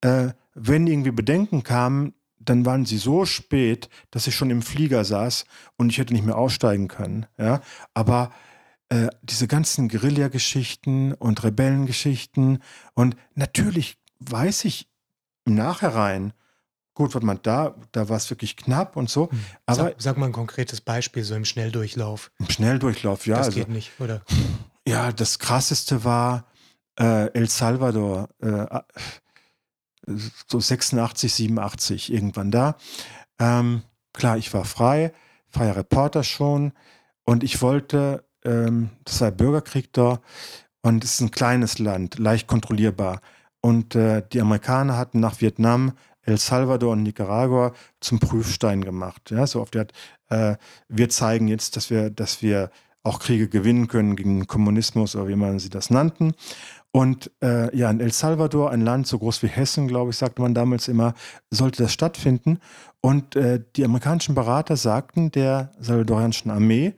Äh, wenn irgendwie Bedenken kamen, dann waren sie so spät, dass ich schon im Flieger saß und ich hätte nicht mehr aussteigen können. Ja? Aber äh, diese ganzen Guerilla-Geschichten und Rebellengeschichten und natürlich weiß ich im Nachhinein, Gut, warte mal, da, da war es wirklich knapp und so. Hm. Aber sag, sag, mal ein konkretes Beispiel, so im Schnelldurchlauf. Im Schnelldurchlauf, ja. Das also, geht nicht, oder? Ja, das krasseste war äh, El Salvador, äh, so 86, 87, irgendwann da. Ähm, klar, ich war frei, freier Reporter schon und ich wollte, ähm, das war Bürgerkrieg da und es ist ein kleines Land, leicht kontrollierbar. Und äh, die Amerikaner hatten nach Vietnam El Salvador und Nicaragua zum Prüfstein gemacht. Ja, so auf der Art, äh, wir zeigen jetzt, dass wir, dass wir auch Kriege gewinnen können gegen den Kommunismus oder wie man sie das nannten. Und äh, ja, in El Salvador, ein Land so groß wie Hessen, glaube ich, sagte man damals immer, sollte das stattfinden. Und äh, die amerikanischen Berater sagten der salvadorianischen Armee,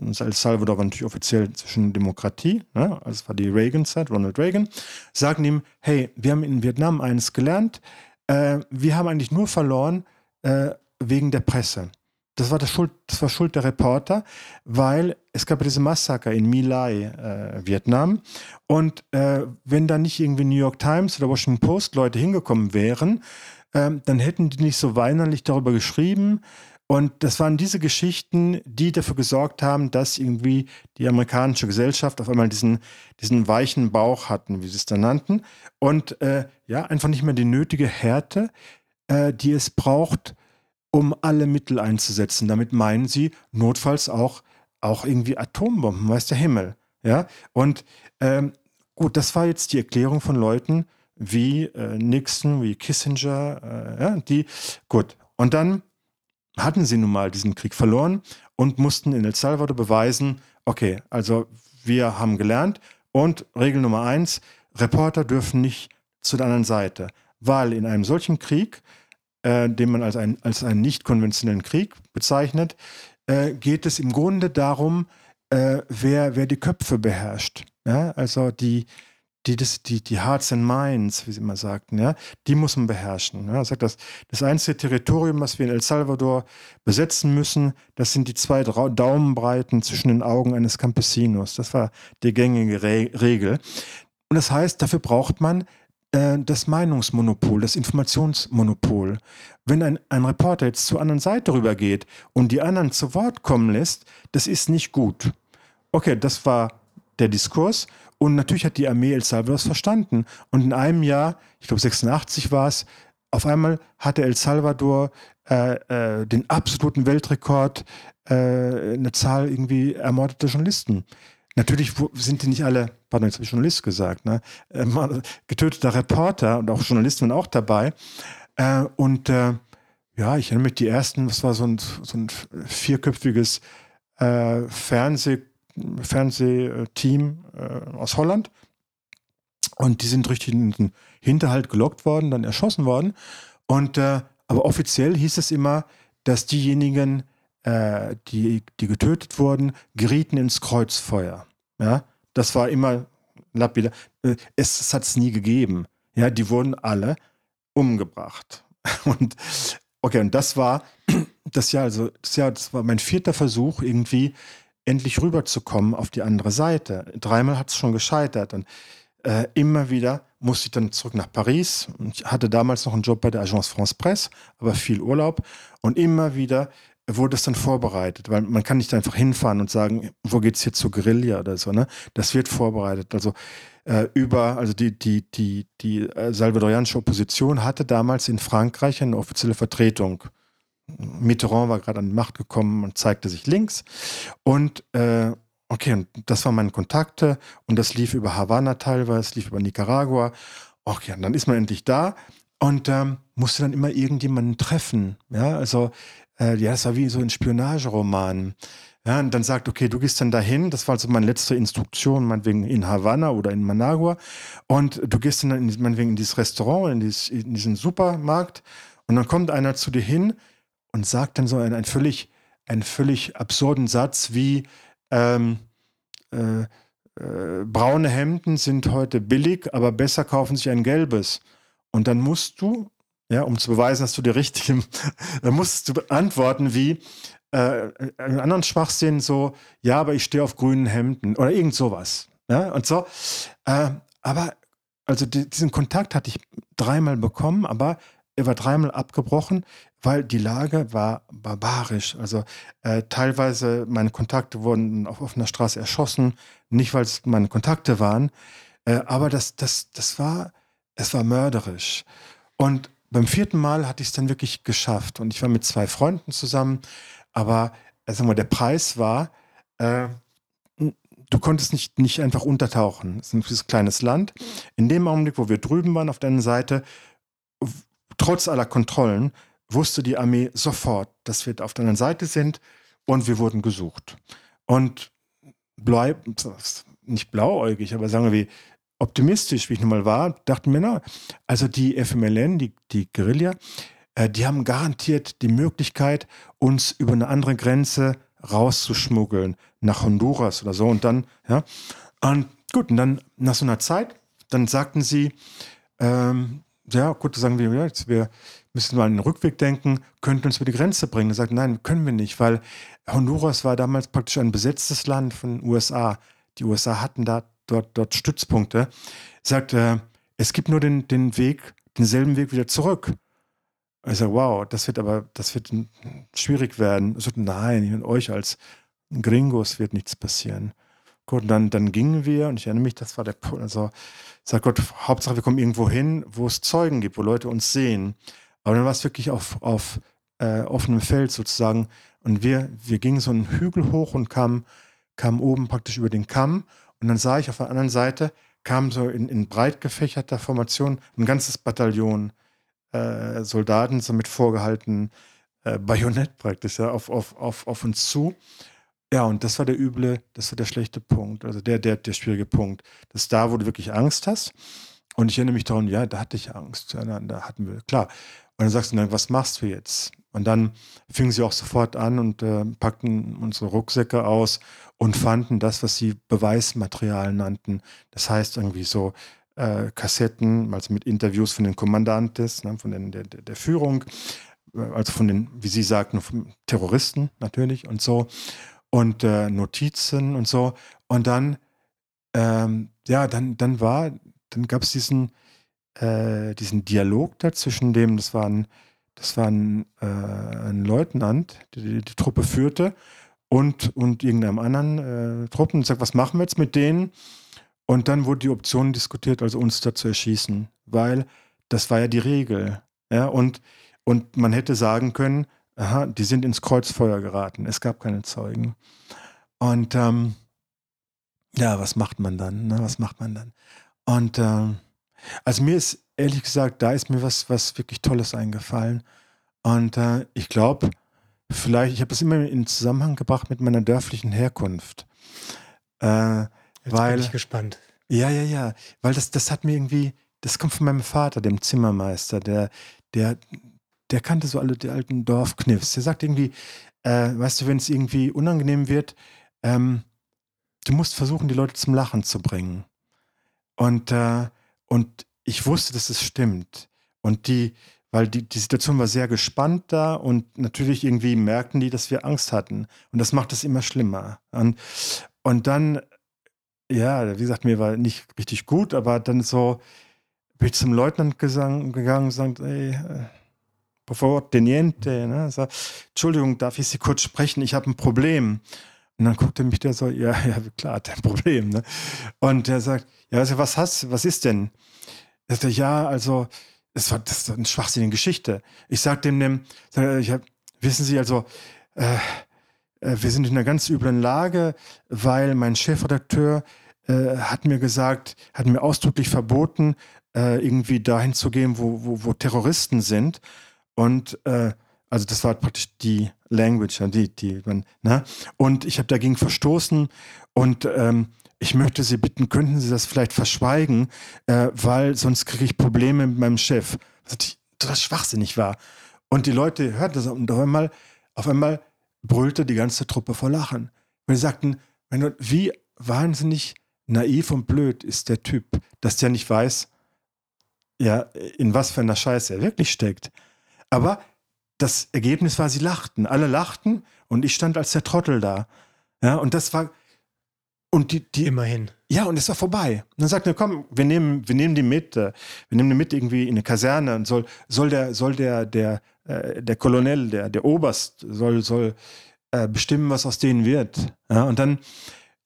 El Salvador war natürlich offiziell zwischen Demokratie, ne? also es war die Reagan-Zeit, Ronald Reagan, sagten ihm, hey, wir haben in Vietnam eines gelernt, äh, wir haben eigentlich nur verloren äh, wegen der Presse. Das war, das, Schuld, das war Schuld der Reporter, weil es gab diese Massaker in My Lai, äh, Vietnam. Und äh, wenn da nicht irgendwie New York Times oder Washington Post Leute hingekommen wären, ähm, dann hätten die nicht so weinerlich darüber geschrieben. Und das waren diese Geschichten, die dafür gesorgt haben, dass irgendwie die amerikanische Gesellschaft auf einmal diesen, diesen weichen Bauch hatten, wie sie es dann nannten. Und äh, ja, einfach nicht mehr die nötige Härte, äh, die es braucht, um alle Mittel einzusetzen. Damit meinen sie notfalls auch auch irgendwie Atombomben, weiß der Himmel. Ja, und ähm, gut, das war jetzt die Erklärung von Leuten wie äh, Nixon, wie Kissinger, äh, ja, die, gut. Und dann hatten sie nun mal diesen Krieg verloren und mussten in El Salvador beweisen, okay, also wir haben gelernt und Regel Nummer eins, Reporter dürfen nicht zu der anderen Seite, weil in einem solchen Krieg, äh, den man als, ein, als einen nicht konventionellen Krieg bezeichnet, äh, geht es im Grunde darum, äh, wer, wer die Köpfe beherrscht. Ja? Also die, die, das, die, die Hearts and Minds, wie sie immer sagten, ja, die muss man beherrschen. Ja. Sagt, das, das einzige Territorium, was wir in El Salvador besetzen müssen, das sind die zwei Daumenbreiten zwischen den Augen eines Campesinos. Das war die gängige Re Regel. Und das heißt, dafür braucht man das Meinungsmonopol, das Informationsmonopol. Wenn ein, ein Reporter jetzt zur anderen Seite rübergeht und die anderen zu Wort kommen lässt, das ist nicht gut. Okay, das war der Diskurs. Und natürlich hat die Armee El Salvador verstanden. Und in einem Jahr, ich glaube 86 war es, auf einmal hatte El Salvador äh, äh, den absoluten Weltrekord, äh, eine Zahl irgendwie ermordeter Journalisten. Natürlich sind die nicht alle, pardon, jetzt habe ich Journalist gesagt, ne? Äh, getöteter Reporter und auch Journalisten waren auch dabei. Äh, und äh, ja, ich erinnere mich, die ersten, das war so ein, so ein vierköpfiges Fernseh- Fernsehteam äh, aus Holland. Und die sind richtig in den Hinterhalt gelockt worden, dann erschossen worden. Und äh, aber offiziell hieß es immer, dass diejenigen, äh, die, die getötet wurden, gerieten ins Kreuzfeuer. Ja, das war immer lapidar. Äh, es, es hat es nie gegeben. Ja, die wurden alle umgebracht. Und okay, und das war das Jahr, also das Jahr, das war mein vierter Versuch, irgendwie endlich rüberzukommen auf die andere Seite. Dreimal hat es schon gescheitert und äh, immer wieder musste ich dann zurück nach Paris. Ich hatte damals noch einen Job bei der Agence France Presse, aber viel Urlaub und immer wieder wurde es dann vorbereitet, weil man kann nicht einfach hinfahren und sagen, wo geht es hier zur Guerilla oder so, ne? Das wird vorbereitet. Also äh, über, also die, die, die, die äh, salvadorianische Opposition hatte damals in Frankreich eine offizielle Vertretung Mitterrand war gerade an die Macht gekommen und zeigte sich links. Und äh, okay, und das waren meine Kontakte und das lief über Havanna teilweise, lief über Nicaragua. Okay, und dann ist man endlich da und ähm, musste dann immer irgendjemanden treffen. Ja, also äh, ja, das war wie so ein Spionageroman. Ja, und dann sagt, okay, du gehst dann dahin, das war also meine letzte Instruktion, meinetwegen in Havanna oder in Managua, und du gehst dann in, meinetwegen in dieses Restaurant, in, dieses, in diesen Supermarkt, und dann kommt einer zu dir hin, und sagt dann so einen, einen völlig, einen völlig absurden Satz wie ähm, äh, äh, braune Hemden sind heute billig, aber besser kaufen sich ein gelbes. Und dann musst du, ja, um zu beweisen, dass du die richtigen, dann musst du antworten wie äh, einen anderen Schwachsinn so, ja, aber ich stehe auf grünen Hemden oder irgend sowas. Ja, und so. Äh, aber also die, diesen Kontakt hatte ich dreimal bekommen, aber er war dreimal abgebrochen, weil die Lage war barbarisch. Also äh, teilweise meine Kontakte wurden auf offener Straße erschossen, nicht weil es meine Kontakte waren, äh, aber das, das, das war, es war mörderisch. Und beim vierten Mal hatte ich es dann wirklich geschafft. Und ich war mit zwei Freunden zusammen, aber sagen wir, der Preis war, äh, du konntest nicht, nicht einfach untertauchen. Es ist ein kleines Land. In dem Augenblick, wo wir drüben waren auf der einen Seite, trotz aller Kontrollen wusste die Armee sofort, dass wir auf der anderen Seite sind und wir wurden gesucht. Und bleib, nicht blauäugig, aber sagen wir optimistisch, wie ich nun mal war, dachten wir, na, also die FMLN, die, die Guerilla, äh, die haben garantiert die Möglichkeit, uns über eine andere Grenze rauszuschmuggeln, nach Honduras oder so. Und dann, ja, und gut, und dann nach so einer Zeit, dann sagten sie, ähm, ja, gut, sagen wir, ja, jetzt, wir müssen mal den Rückweg denken, könnten uns über die Grenze bringen. Er sagt, nein, können wir nicht, weil Honduras war damals praktisch ein besetztes Land von den USA. Die USA hatten da dort, dort Stützpunkte. Sagt, äh, es gibt nur den, den Weg, denselben Weg wieder zurück. Ich sage, wow, das wird aber, das wird schwierig werden. Er sagt, nein, mit euch als Gringos wird nichts passieren. Gut, und dann, dann gingen wir, und ich erinnere mich, das war der Punkt, also sagt Gott, Hauptsache wir kommen irgendwo hin, wo es Zeugen gibt, wo Leute uns sehen. Aber dann war es wirklich auf, auf äh, offenem Feld sozusagen, Und wir, wir gingen so einen Hügel hoch und kamen, kamen oben praktisch über den Kamm. Und dann sah ich auf der anderen Seite, kam so in, in breit gefächerter Formation ein ganzes Bataillon äh, Soldaten so mit vorgehaltenem äh, Bajonett praktisch ja, auf, auf, auf, auf uns zu. Ja, und das war der üble, das war der schlechte Punkt, also der, der, der schwierige Punkt. Das ist da, wo du wirklich Angst hast. Und ich erinnere mich daran, ja, da hatte ich Angst. Ja, da hatten wir, klar. Und dann sagst du dann, was machst du jetzt? Und dann fingen sie auch sofort an und äh, packten unsere Rucksäcke aus und fanden das, was sie Beweismaterial nannten. Das heißt irgendwie so äh, Kassetten, also mit Interviews von den Kommandantes, ne, von den, der, der Führung, also von den, wie sie sagten, Terroristen natürlich und so und äh, Notizen und so. Und dann, ähm, ja, dann, dann war, dann gab es diesen, äh, diesen Dialog da zwischen dem, das war ein, das war ein, äh, ein Leutnant, der die, die, Truppe führte, und, und irgendeinem anderen äh, Truppen und sagt, was machen wir jetzt mit denen? Und dann wurde die Option diskutiert, also uns da zu erschießen, weil das war ja die Regel. Ja, und, und man hätte sagen können, aha, die sind ins Kreuzfeuer geraten. Es gab keine Zeugen. Und ähm, ja, was macht man dann? Ne? Was macht man dann? Und ähm, also mir ist ehrlich gesagt, da ist mir was, was wirklich Tolles eingefallen. Und äh, ich glaube, vielleicht, ich habe das immer in Zusammenhang gebracht mit meiner dörflichen Herkunft. Äh, Jetzt weil, bin ich gespannt. Ja, ja, ja. Weil das, das hat mir irgendwie, das kommt von meinem Vater, dem Zimmermeister, der, der, der kannte so alle die alten Dorfkniffs. Der sagt irgendwie, äh, weißt du, wenn es irgendwie unangenehm wird, ähm, du musst versuchen, die Leute zum Lachen zu bringen. Und, äh, und ich wusste, dass es stimmt. Und die, weil die, die Situation war sehr gespannt da und natürlich irgendwie merkten die, dass wir Angst hatten. Und das macht es immer schlimmer. Und, und dann, ja, wie gesagt, mir war nicht richtig gut, aber dann so bin ich zum Leutnant gegangen und gesagt, ey, äh, por favor, teniente, ne? So, Entschuldigung, darf ich Sie kurz sprechen? Ich habe ein Problem. Und dann guckte mich der so, ja, ja, klar, hat ein Problem. Ne? Und der sagt, ja, also was hast, was ist denn? Er sagte, ja, also, das war, das ist eine schwachsinnige Geschichte. Ich sagte dem, dem ich hab, wissen Sie, also, äh, äh, wir sind in einer ganz üblen Lage, weil mein Chefredakteur äh, hat mir gesagt, hat mir ausdrücklich verboten, äh, irgendwie dahin zu gehen, wo, wo, wo Terroristen sind. Und äh, also das war praktisch die Language, die, die man, ne? Und ich habe dagegen verstoßen und ähm, ich möchte Sie bitten, könnten Sie das vielleicht verschweigen, äh, weil sonst kriege ich Probleme mit meinem Chef. Was total schwachsinnig war. Und die Leute hörten das und auf einmal, auf einmal brüllte die ganze Truppe vor Lachen. Weil sie sagten, wie wahnsinnig naiv und blöd ist der Typ, dass der nicht weiß, ja, in was für einer Scheiße er wirklich steckt. Aber das Ergebnis war, sie lachten. Alle lachten und ich stand als der Trottel da. Ja, und das war. Und die, die Immerhin. Ja, und es war vorbei. Und dann sagten wir, komm, wir nehmen, wir nehmen die mit, äh, wir nehmen die mit irgendwie in eine Kaserne und soll, soll der, soll der, der, äh, der Kolonel, der, der Oberst, soll, soll äh, bestimmen, was aus denen wird. Ja, und dann,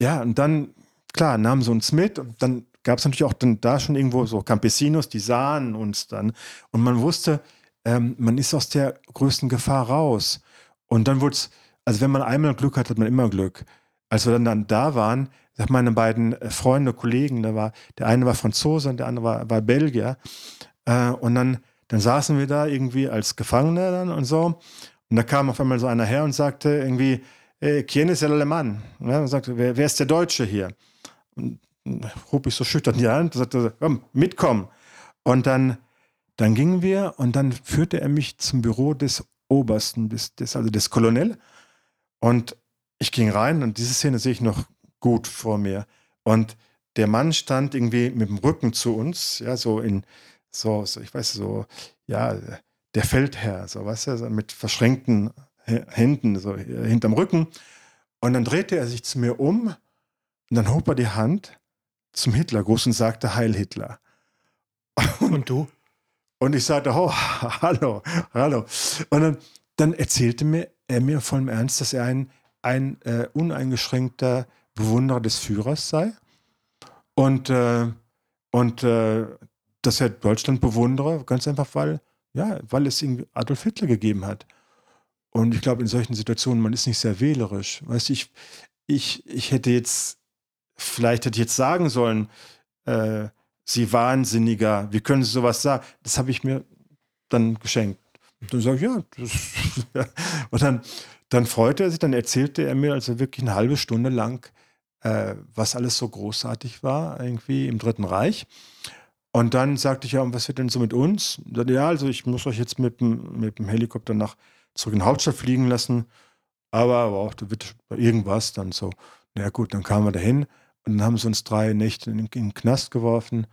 ja, und dann, klar, nahmen sie uns mit und dann gab es natürlich auch dann da schon irgendwo so Campesinos, die sahen uns dann. Und man wusste, ähm, man ist aus der größten Gefahr raus. Und dann wurde es, also wenn man einmal Glück hat, hat man immer Glück. Als wir dann, dann da waren, sag meine beiden äh, Freunde, Kollegen, da war, der eine war Franzose und der andere war, war Belgier. Äh, und dann, dann saßen wir da irgendwie als Gefangene dann und so. Und da kam auf einmal so einer her und sagte irgendwie, äh, ¿Quién es el alemán? Ja, und sagte, wer, wer ist der Deutsche hier? Und hob ich so schüchtern die Hand und sagte, komm, mitkommen. Und dann dann gingen wir und dann führte er mich zum Büro des Obersten, des, des, also des Kolonel. Und ich ging rein und diese Szene sehe ich noch gut vor mir. Und der Mann stand irgendwie mit dem Rücken zu uns, ja, so in, so, so ich weiß, so, ja, der Feldherr, so, weißt du, so mit verschränkten Händen, so hinterm Rücken. Und dann drehte er sich zu mir um und dann hob er die Hand zum Hitlergruß und sagte Heil Hitler. Und, und du? Und ich sagte, oh, hallo, hallo. Und dann, dann erzählte mir, er mir vollem Ernst, dass er ein, ein äh, uneingeschränkter Bewunderer des Führers sei. Und, äh, und äh, dass er Deutschland bewundere, ganz einfach, weil, ja, weil es irgendwie Adolf Hitler gegeben hat. Und ich glaube, in solchen Situationen, man ist nicht sehr wählerisch. Weißt ich, ich, ich hätte jetzt, vielleicht hätte ich jetzt sagen sollen, äh, Sie Wahnsinniger, wie können Sie sowas sagen? Das habe ich mir dann geschenkt. Und dann sage ich, ja, Und dann, dann freute er sich, dann erzählte er mir also wirklich eine halbe Stunde lang, äh, was alles so großartig war, irgendwie im Dritten Reich. Und dann sagte ich, ja, und was wird denn so mit uns? Sagte, ja, also ich muss euch jetzt mit dem, mit dem Helikopter nach zurück in die Hauptstadt fliegen lassen. Aber, aber auch, da wird irgendwas dann so. Na ja, gut, dann kamen wir dahin und dann haben sie uns drei Nächte in, in den Knast geworfen.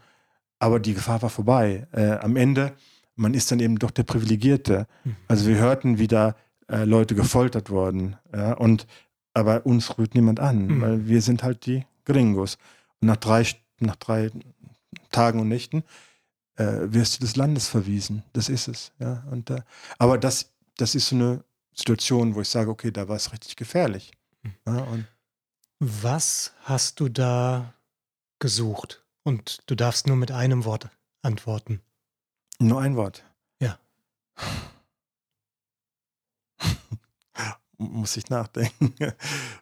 Aber die Gefahr war vorbei. Äh, am Ende, man ist dann eben doch der Privilegierte. Mhm. Also wir hörten, wie da äh, Leute gefoltert wurden. Ja, und, aber uns rührt niemand an, mhm. weil wir sind halt die Gringos. Und nach drei, nach drei Tagen und Nächten äh, wirst du des Landes verwiesen. Das ist es. Ja? Und, äh, aber das, das ist so eine Situation, wo ich sage, okay, da war es richtig gefährlich. Mhm. Ja, Was hast du da gesucht? Und du darfst nur mit einem Wort antworten. Nur ein Wort. Ja. Muss ich nachdenken.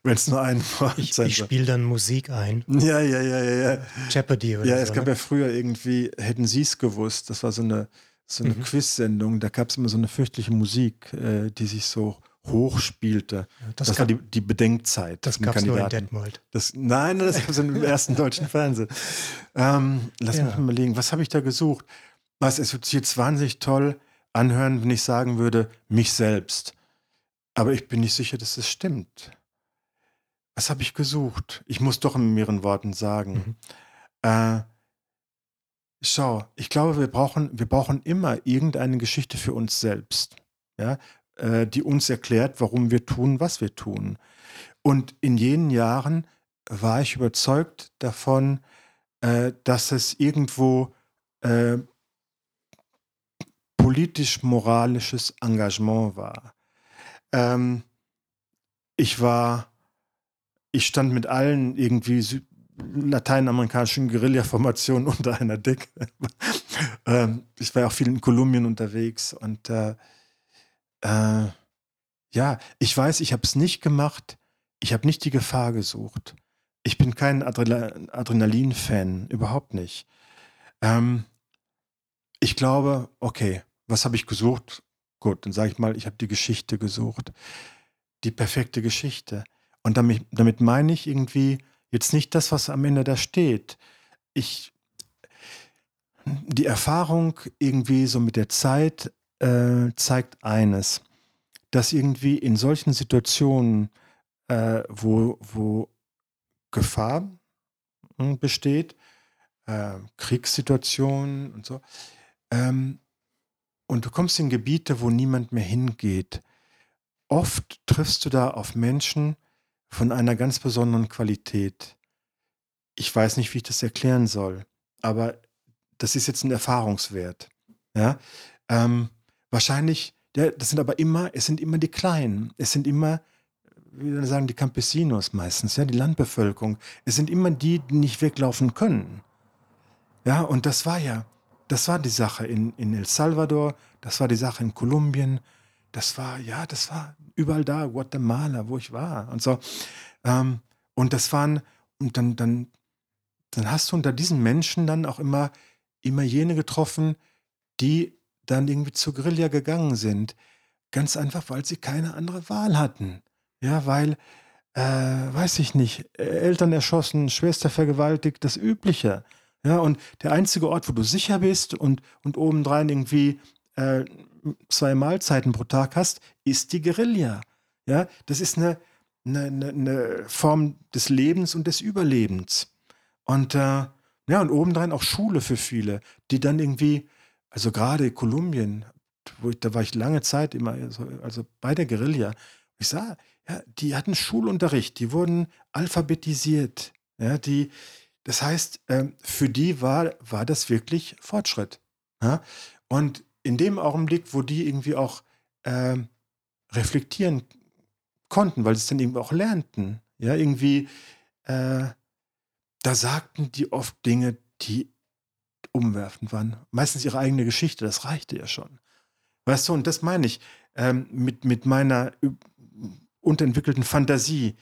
Wenn es nur ein Wort Ich, ich spiele dann Musik ein. Ja, ja, ja, ja, ja. Jeopardy oder Ja, so. es gab ne? ja früher irgendwie, hätten Sie es gewusst, das war so eine, so eine Mhm. Quiz-Sendung, da gab es immer so eine fürchtliche Musik, äh, die sich so hochspielte. Ja, Das, das war gab, die, die Bedenkzeit. das von gab's nur in. Detmold. Das, nein, das gab es im ersten deutschen Fernsehen. Ähm, lass Ja. mich mal überlegen, was habe ich da gesucht? Was, es wird sich jetzt wahnsinnig toll anhören, wenn ich sagen würde, mich selbst. Aber ich bin nicht sicher, dass es stimmt. Was habe ich gesucht? Ich muss doch in mehreren Worten sagen. Mhm. Äh, schau, ich glaube, wir brauchen, wir brauchen immer irgendeine Geschichte für uns selbst, ja, äh, die uns erklärt, warum wir tun, was wir tun. Und in jenen Jahren war ich überzeugt davon, äh, dass es irgendwo äh, politisch-moralisches Engagement war. Ähm, ich war, ich stand mit allen irgendwie Sü lateinamerikanischen Guerilla-Formationen unter einer Decke. ähm, ich war auch viel in Kolumbien unterwegs und äh, äh, ja, ich weiß, ich habe es nicht gemacht. Ich habe nicht die Gefahr gesucht. Ich bin kein Adrenalin-Fan, überhaupt nicht. Ähm, ich glaube, okay, was habe ich gesucht? Gut, dann sage ich mal, ich habe die Geschichte gesucht. Die perfekte Geschichte. Und damit, damit meine ich irgendwie jetzt nicht das, was am Ende da steht. Ich, die Erfahrung irgendwie so mit der Zeit äh, zeigt eines, dass irgendwie in solchen Situationen, äh, wo, wo Gefahr mh, besteht, äh, Kriegssituationen und so, ähm, und du kommst in Gebiete, wo niemand mehr hingeht. Oft triffst du da auf Menschen von einer ganz besonderen Qualität. Ich weiß nicht, wie ich das erklären soll, aber das ist jetzt ein Erfahrungswert. Ja? Ähm, wahrscheinlich, ja, das sind aber immer, es sind immer die Kleinen, es sind immer, wie soll ich sagen, die Campesinos meistens, ja, die Landbevölkerung. Es sind immer die, die nicht weglaufen können. Ja, und das war ja, das war die Sache in, in El Salvador, das war die Sache in Kolumbien, das war, ja, das war überall da, Guatemala, wo ich war und so. Ähm, und das waren, und dann, dann, dann hast du unter diesen Menschen dann auch immer, immer jene getroffen, die dann irgendwie zur Guerilla gegangen sind. Ganz einfach, weil sie keine andere Wahl hatten. Ja, weil, äh, weiß ich nicht, Eltern erschossen, Schwester vergewaltigt, das Übliche. Ja, und der einzige Ort, wo du sicher bist und, und obendrein irgendwie äh, zwei Mahlzeiten pro Tag hast, ist die Guerilla. Ja, das ist eine, eine, eine, Form des Lebens und des Überlebens. Und äh, ja, und obendrein auch Schule für viele, die dann irgendwie, also gerade Kolumbien, wo ich, da war ich lange Zeit immer, also, also bei der Guerilla, ich sah, ja, die hatten Schulunterricht, die wurden alphabetisiert. Ja, die, das heißt, ähm, für die war, war das wirklich Fortschritt. Ja? Und in dem Augenblick, wo die irgendwie auch ähm, reflektieren konnten, weil sie es dann irgendwie auch lernten, ja, irgendwie, äh, da sagten die oft Dinge, die umwerfend waren. Meistens ihre eigene Geschichte, das reichte ja schon. Weißt du, und das meine ich. ähm, mit, mit meiner unterentwickelten Fantasie,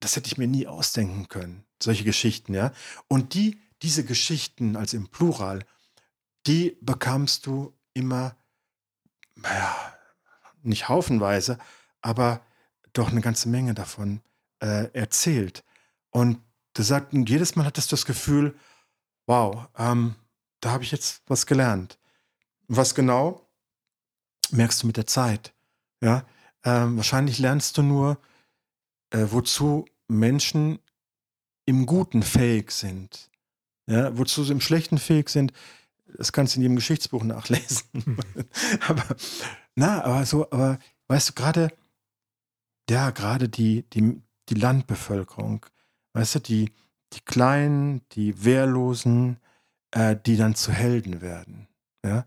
das hätte ich mir nie ausdenken können. Solche Geschichten, ja. Und die, diese Geschichten, also im Plural, die bekamst du immer, naja, nicht haufenweise, aber doch eine ganze Menge davon äh, erzählt. Und du sagst, jedes Mal hattest du das Gefühl, wow, ähm, da habe ich jetzt was gelernt. Was genau, merkst du mit der Zeit. Ja, ähm, wahrscheinlich lernst du nur, äh, wozu Menschen im Guten fähig sind. Ja, wozu sie im Schlechten fähig sind, das kannst du in jedem Geschichtsbuch nachlesen. Mhm. aber, na, aber so, aber weißt du, gerade, ja, gerade die, die, die Landbevölkerung, weißt du, die, die Kleinen, die Wehrlosen, äh, die dann zu Helden werden, ja,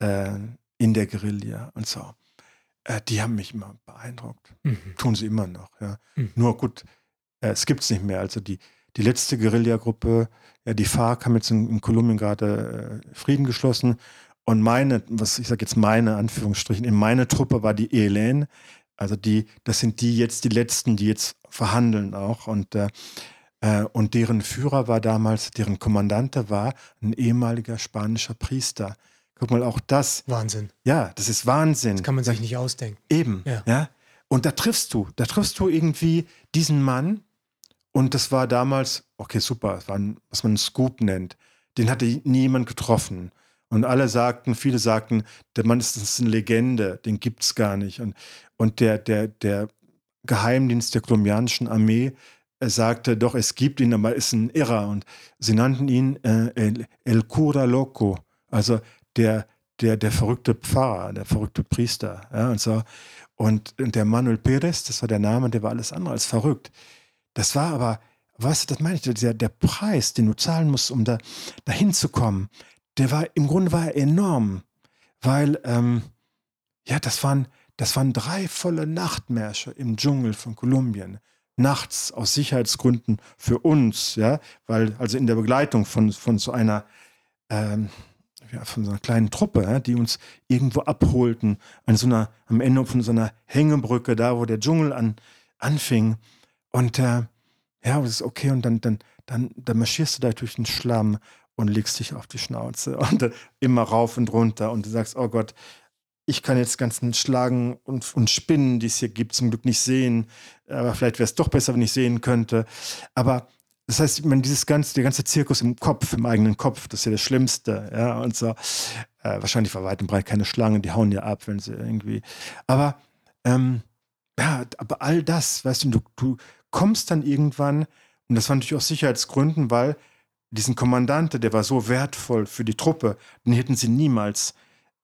äh, in der Guerilla und so. Äh, die haben mich immer beeindruckt. Mhm. Tun sie immer noch, ja. Mhm. Nur gut, äh, es gibt es nicht mehr. Also die, die letzte Guerillagruppe, ja, die FARC, haben jetzt in, in Kolumbien gerade äh, Frieden geschlossen. Und meine, was ich sage jetzt meine, Anführungsstrichen, in meine Truppe war die ELN. Also die, das sind die jetzt, die letzten, die jetzt verhandeln auch. Und, äh, äh, und deren Führer war damals, deren Kommandante war ein ehemaliger spanischer Priester. Guck mal, auch das. Wahnsinn. Ja, das ist Wahnsinn. Das kann man sich nicht ausdenken. Eben. Ja. ja. Und da triffst du, da triffst du irgendwie diesen Mann, und das war damals, okay, super, das war ein, was man einen Scoop nennt. Den hatte niemand getroffen. Und alle sagten, viele sagten, der Mann ist, ist eine Legende, den gibt es gar nicht. Und, und der, der, der Geheimdienst der kolumbianischen Armee er sagte, doch, es gibt ihn, aber er ist ein Irrer. Und sie nannten ihn äh, El, El Cura Loco, also der, der, der verrückte Pfarrer, der verrückte Priester. Ja, und, so. und, und der Manuel Perez, das war der Name, der war alles andere als verrückt. Das war aber, was, das meine ich, der, der Preis, den du zahlen musst, um da dahin zu kommen, der war, im Grunde war er enorm, weil, ähm, ja, das waren, das waren drei volle Nachtmärsche im Dschungel von Kolumbien. Nachts aus Sicherheitsgründen für uns, ja, weil also in der Begleitung von, von so einer, ähm, ja, von so einer kleinen Truppe, ja, die uns irgendwo abholten, an so einer, am Ende von so einer Hängebrücke, da wo der Dschungel an, anfing. Und äh, ja, das ist okay. Und dann, dann, dann, dann marschierst du da durch den Schlamm und legst dich auf die Schnauze und äh, immer rauf und runter. Und du sagst, oh Gott, ich kann jetzt ganzen Schlagen und, und Spinnen, die es hier gibt, zum Glück nicht sehen. Aber vielleicht wäre es doch besser, wenn ich sehen könnte. Aber das heißt, man, dieses ganze, der ganze Zirkus im Kopf, im eigenen Kopf, das ist ja das Schlimmste, ja, und so. Äh, wahrscheinlich war weit und breit keine Schlangen, die hauen ja ab, wenn sie irgendwie. Aber ähm, ja, aber all das, weißt du, du, du kommst dann irgendwann, und das war natürlich aus Sicherheitsgründen, weil diesen Kommandante, der war so wertvoll für die Truppe, den hätten sie niemals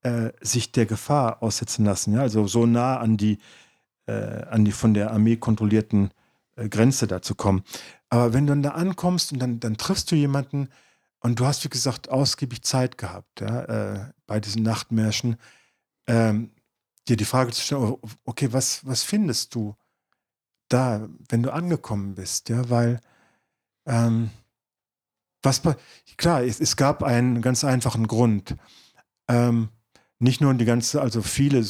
äh, sich der Gefahr aussetzen lassen. Ja? Also so nah an die, äh, an die von der Armee kontrollierten äh, Grenze da zu kommen. Aber wenn du dann da ankommst und dann, dann triffst du jemanden und du hast, wie gesagt, ausgiebig Zeit gehabt ja, äh, bei diesen Nachtmärschen, ähm, dir die Frage zu stellen, okay, was, was findest du da, wenn du angekommen bist? Ja, weil ähm, was klar, es, es, gab einen ganz einfachen Grund. Ähm, nicht nur die ganze, also viele,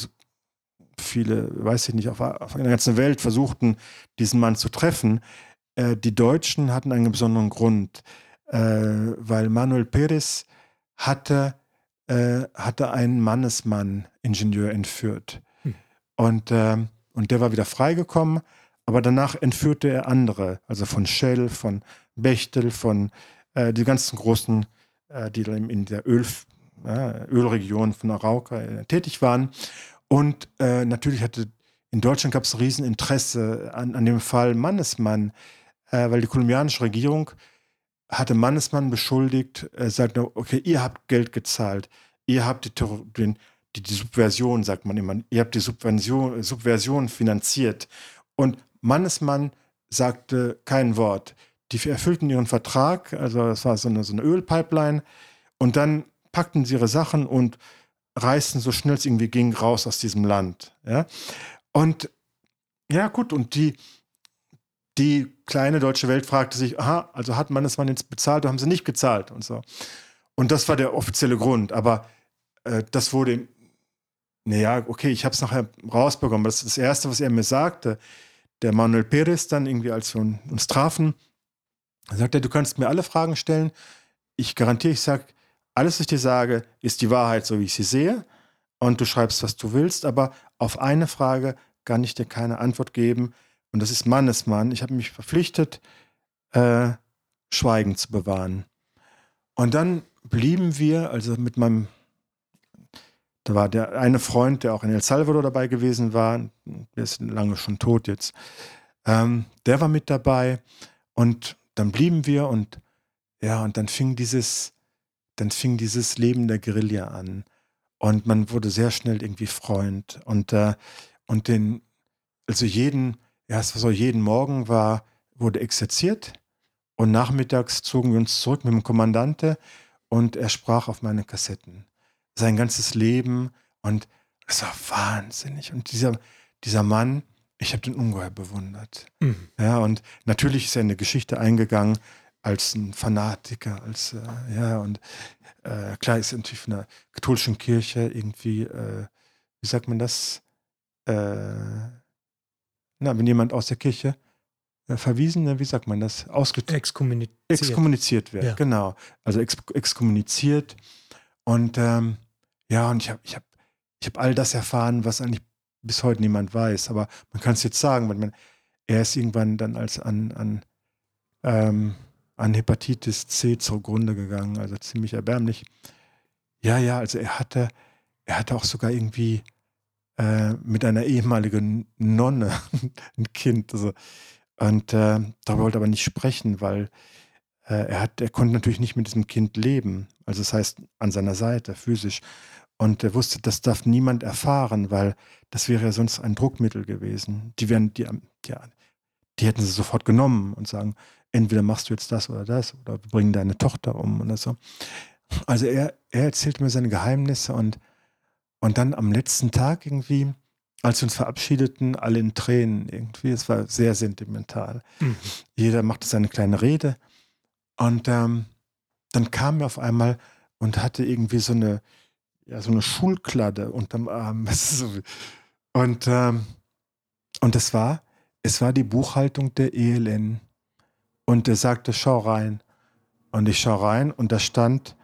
viele, weiß ich nicht, auf, auf der ganzen Welt versuchten, diesen Mann zu treffen. Äh, die Deutschen hatten einen besonderen Grund, äh, weil Manuel Perez hatte äh, hatte einen Mannesmann-Ingenieur entführt. Hm. Und, äh, und der war wieder freigekommen, aber danach entführte er andere, also von Shell, von Bechtel, von äh, die ganzen großen, äh, die in der Öl, Ölregion von Arauca äh, tätig waren. Und äh, natürlich hatte in Deutschland gab es Rieseninteresse an, an dem Fall Mannesmann, weil die kolumbianische Regierung hatte Mannesmann beschuldigt, er sagte, okay, ihr habt Geld gezahlt, ihr habt die, den, die, die Subversion, sagt man immer, ihr habt die Subversion, Subversion finanziert. Und Mannesmann sagte kein Wort. Die erfüllten ihren Vertrag, also das war so eine, so eine Ölpipeline, und dann packten sie ihre Sachen und reisten so schnell es irgendwie ging raus aus diesem Land. Ja? Und ja, gut, und die, die kleine deutsche Welt fragte sich, aha, also hat man es mal jetzt bezahlt oder haben sie nicht gezahlt und so. Und das war der offizielle Grund. Aber äh, das wurde naja, okay, ich habe es nachher rausbekommen. Das ist das Erste, was er mir sagte. Der Manuel Perez dann irgendwie, als wir uns trafen, sagt er, du kannst mir alle Fragen stellen. Ich garantiere, ich sage, alles, was ich dir sage, ist die Wahrheit, so wie ich sie sehe. Und du schreibst, was du willst. Aber auf eine Frage kann ich dir keine Antwort geben. Und das ist Mannesmann. Ich habe mich verpflichtet, äh, Schweigen zu bewahren. Und dann blieben wir, also mit meinem da war der eine Freund, der auch in El Salvador dabei gewesen war, der ist lange schon tot jetzt. Ähm, der war mit dabei und dann blieben wir und ja, und dann fing dieses, dann fing dieses Leben der Guerilla an. Und man wurde sehr schnell irgendwie Freund. Und, äh, und den, also jeden, ja, so, jeden Morgen war, wurde exerziert und nachmittags zogen wir uns zurück mit dem Kommandante und er sprach auf meine Kassetten sein ganzes Leben und es war wahnsinnig. Und dieser, dieser Mann, ich habe den ungeheuer bewundert. Mhm. Ja, und natürlich ist er in eine Geschichte eingegangen als ein Fanatiker, als, äh, ja, und äh, klar ist natürlich von der katholischen Kirche irgendwie, äh, wie sagt man das? Äh, na, wenn jemand aus der Kirche äh, verwiesen, ne, wie sagt man das? Ausget exkommuniziert. exkommuniziert wird, ja. genau. Also ex exkommuniziert und ähm, ja, und ich habe ich hab, ich hab all das erfahren, was eigentlich bis heute niemand weiß. Aber man kann es jetzt sagen, weil man, er ist irgendwann dann als an, an, ähm, an Hepatitis C zugrunde gegangen, also ziemlich erbärmlich. Ja, ja, also er hatte, er hatte auch sogar irgendwie äh, mit einer ehemaligen Nonne ein Kind. Also, und äh, darüber wollte er aber nicht sprechen, weil äh, er, hat, er konnte natürlich nicht mit diesem Kind leben. Also das heißt an seiner Seite, physisch. Und er wusste, das darf niemand erfahren, weil das wäre ja sonst ein Druckmittel gewesen. Die, wären, die, die, die hätten sie sofort genommen und sagen, entweder machst du jetzt das oder das oder wir bringen deine Tochter um oder so. Also er, er erzählte mir seine Geheimnisse und, und dann am letzten Tag irgendwie, als wir uns verabschiedeten, alle in Tränen irgendwie. Es war sehr sentimental. Mhm. Jeder machte seine kleine Rede und ähm, dann kam er auf einmal und hatte irgendwie so eine, ja, so eine Schulkladde unterm Arm. Und, ähm, und das war, es war die Buchhaltung der ELN. Und er sagte, schau rein. Und ich schau rein und da stand,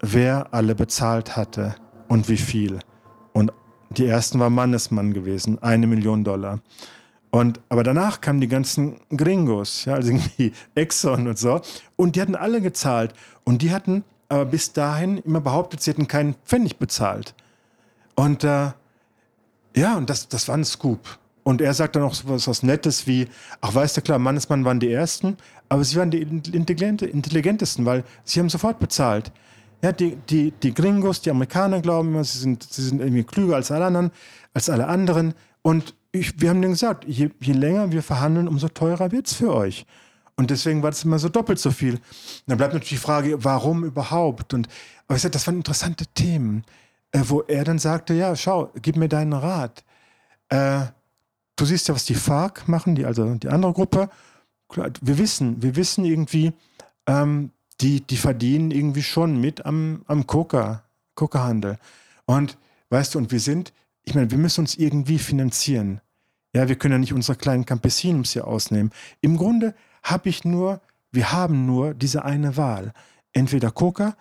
wer alle bezahlt hatte und wie viel. Und die ersten war Mannesmann gewesen, eine Million Dollar. Und, aber danach kamen die ganzen Gringos, ja, also irgendwie Exxon und so. Und die hatten alle gezahlt. Und die hatten aber bis dahin immer behauptet, sie hätten keinen Pfennig bezahlt. Und äh, ja, und das, das war ein Scoop. Und er sagt dann auch was, was Nettes wie, ach weißt du klar, Mannesmann waren die Ersten, aber sie waren die intelligentesten, weil sie haben sofort bezahlt. Ja, die, die, die Gringos, die Amerikaner glauben immer, sie sind, sie sind irgendwie klüger als alle anderen, als alle anderen. Und ich, wir haben denen gesagt, je, je länger wir verhandeln, umso teurer wird es für euch. Und deswegen war das immer so doppelt so viel. Und dann bleibt natürlich die Frage, warum überhaupt? Und aber ich sag, das waren interessante Themen, äh, wo er dann sagte, ja, schau, gib mir deinen Rat. Äh, du siehst ja, was die FARC machen, die, also die andere Gruppe. Wir wissen, wir wissen irgendwie, ähm, die, die verdienen irgendwie schon mit am, am Coca, Coca-Handel. Und weißt du, und wir sind, ich meine, wir müssen uns irgendwie finanzieren. Ja, wir können ja nicht unsere kleinen Campesinos hier ausnehmen. Im Grunde habe ich nur, wir haben nur diese eine Wahl. Entweder Coca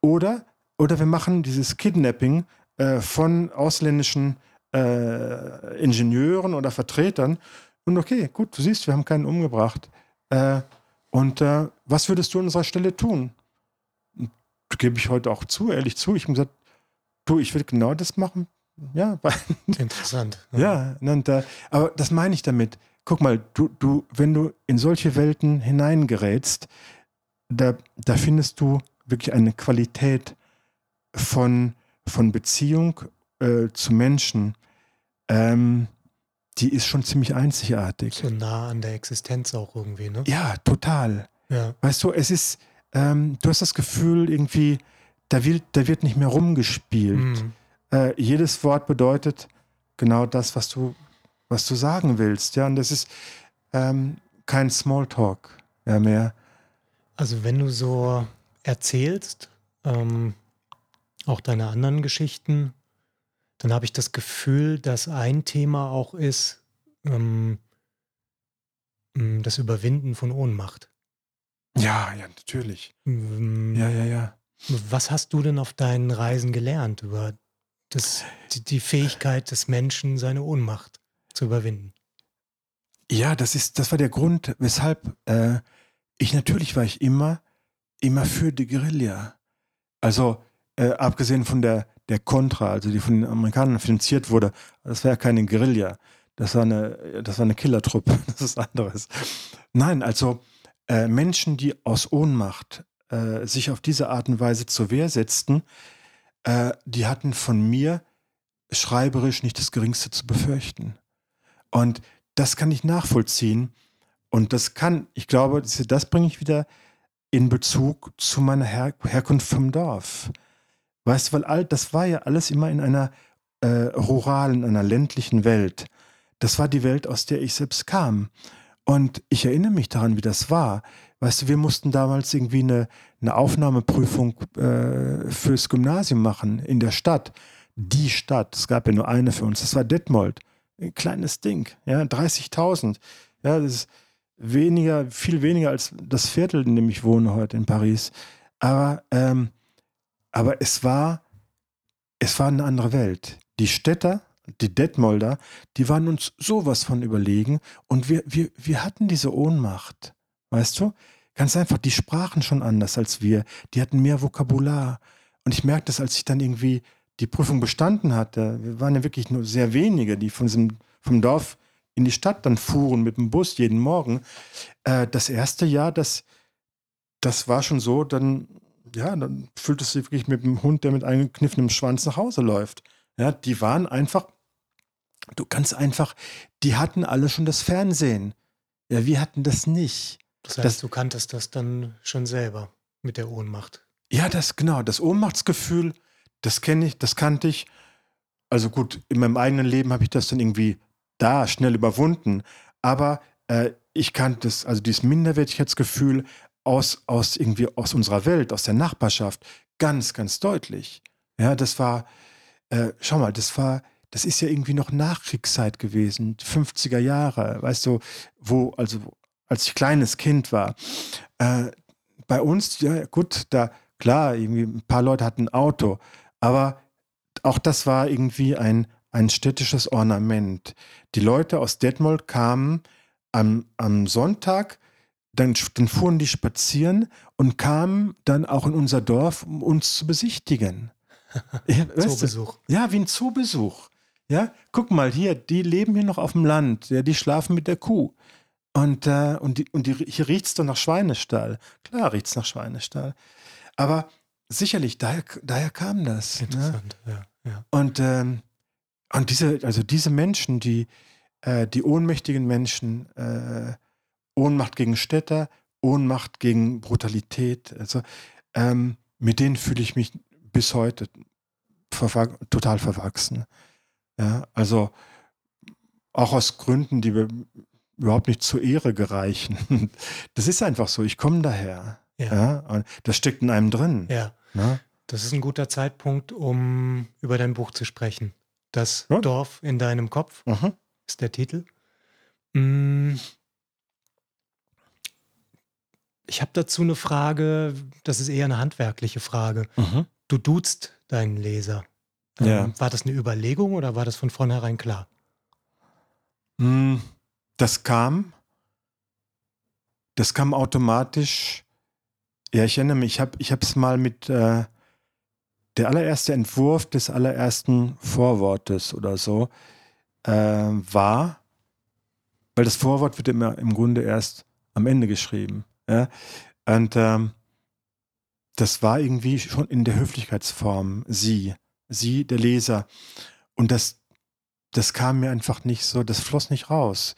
oder, oder wir machen dieses Kidnapping äh, von ausländischen äh, Ingenieuren oder Vertretern. Und okay, gut, du siehst, wir haben keinen umgebracht. Äh, und äh, was würdest du an unserer Stelle tun? Gebe ich heute auch zu, ehrlich zu. Ich habe gesagt, du, ich will genau das machen, ja, interessant. Ja, ja und, äh, aber das meine ich damit. Guck mal, du, du, wenn du in solche Welten hineingerätst, da, da findest du wirklich eine Qualität von, von Beziehung äh, zu Menschen, ähm, die ist schon ziemlich einzigartig. So nah an der Existenz auch irgendwie, ne? Ja, total. Ja. Weißt du, es ist, ähm, du hast das Gefühl irgendwie, da wird, da wird nicht mehr rumgespielt. Mhm äh, jedes Wort bedeutet genau das, was du, was du sagen willst. Ja, und das ist ähm, kein Smalltalk ja, mehr. Also wenn du so erzählst, ähm, auch deine anderen Geschichten, dann habe ich das Gefühl, dass ein Thema auch ist, ähm, mm, das Überwinden von Ohnmacht. Ja, ja, natürlich. Ähm, Ja, ja, ja. Was hast du denn auf deinen Reisen gelernt über das, die, die Fähigkeit des Menschen, seine Ohnmacht zu überwinden? Ja, das ist, das war der Grund, weshalb äh, ich natürlich war ich immer, immer für die Guerilla. Also äh, abgesehen von der, der Contra, also die von den Amerikanern finanziert wurde, das war ja keine Guerilla. Das war eine, das war eine Killertruppe, das ist anderes. Nein, also äh, Menschen, die aus Ohnmacht äh, sich auf diese Art und Weise zur Wehr setzten, äh, die hatten von mir schreiberisch nicht das Geringste zu befürchten. Und das kann ich nachvollziehen. Und das kann, ich glaube, das, bringe ich wieder in Bezug zu meiner Her Herkunft vom Dorf. Weißt du, weil all, das war ja alles immer in einer äh, ruralen, einer ländlichen Welt. Das war die Welt, aus der ich selbst kam. Und ich erinnere mich daran, wie das war. Weißt du, wir mussten damals irgendwie eine, eine Aufnahmeprüfung äh, fürs Gymnasium machen in der Stadt. Die Stadt, es gab ja nur eine für uns, das war Detmold. Ein kleines Ding, ja, 30.000. Ja, das ist weniger, viel weniger als das Viertel, in dem ich wohne heute in Paris. Aber, ähm, aber es war, es war eine andere Welt. Die Städter, die Detmolder, die waren uns sowas von überlegen und wir, wir, wir hatten diese Ohnmacht. Weißt du? Ganz einfach, die sprachen schon anders als wir. Die hatten mehr Vokabular. Und ich merkte das, als ich dann irgendwie die Prüfung bestanden hatte. Wir waren ja wirklich nur sehr wenige, die von diesem, vom Dorf in die Stadt dann fuhren mit dem Bus jeden Morgen. Äh, das erste Jahr, das, das war schon so, dann, ja, dann fühlt es sich wirklich mit dem Hund, der mit eingekniffenem Schwanz nach Hause läuft. Ja, die waren einfach, du ganz einfach, die hatten alle schon das Fernsehen. Ja, wir hatten das nicht. Das heißt, Das- du kanntest das dann schon selber mit der Ohnmacht. Ja, das genau, das Ohnmachtsgefühl, das kenne ich, das kannte ich. Also gut, in meinem eigenen Leben habe ich das dann irgendwie da schnell überwunden. Aber äh, ich kannte das, also dieses Minderwertigkeitsgefühl aus, aus irgendwie aus unserer Welt, aus der Nachbarschaft, ganz, ganz deutlich. Ja, das war, äh, schau mal, das war, das ist ja irgendwie noch Nachkriegszeit gewesen, 50er Jahre, weißt du, wo, also als ich kleines Kind war. Äh, bei uns, ja gut, da, klar, irgendwie ein paar Leute hatten ein Auto, aber auch das war irgendwie ein, ein städtisches Ornament. Die Leute aus Detmold kamen am, am Sonntag, dann, dann fuhren die spazieren und kamen dann auch in unser Dorf, um uns zu besichtigen. Ja, du? Zoobesuch. Ja, wie ein Zoobesuch. Ja, guck mal hier, die leben hier noch auf dem Land, ja, die schlafen mit der Kuh. Und, äh, und, die, und die, hier riecht es doch nach Schweinestall. Klar riecht es nach Schweinestall. Aber sicherlich, daher, daher kam das. Ne? Interessant, ja. ja. Und, ähm, und diese, also diese Menschen, die, äh, die ohnmächtigen Menschen, äh, Ohnmacht gegen Städter, Ohnmacht gegen Brutalität, also ähm, mit denen fühle ich mich bis heute verwa total verwachsen. Ja, also auch aus Gründen, die wir überhaupt nicht zur Ehre gereichen. Das ist einfach so, ich komme daher. Ja. Ja. und das steckt in einem drin. ja. Ne? Das ist ein guter Zeitpunkt, um über dein Buch zu sprechen. Das Ja. Dorf in deinem Kopf Mhm. ist der Titel. Mm. Ich habe dazu eine Frage, das ist eher eine handwerkliche Frage. Mhm. Du duzt deinen Leser. Ähm, Ja. War das eine Überlegung oder war das von vornherein klar? Mm, Das kam, das kam automatisch. Ja, ich erinnere mich, ich habe es mal mit äh, der allererste Entwurf des allerersten Vorwortes oder so äh, war, weil das Vorwort wird immer im Grunde erst am Ende geschrieben. Ja? Und ähm, das war irgendwie schon in der Höflichkeitsform sie, sie, der Leser. Und das, das kam mir einfach nicht so, das floss nicht raus.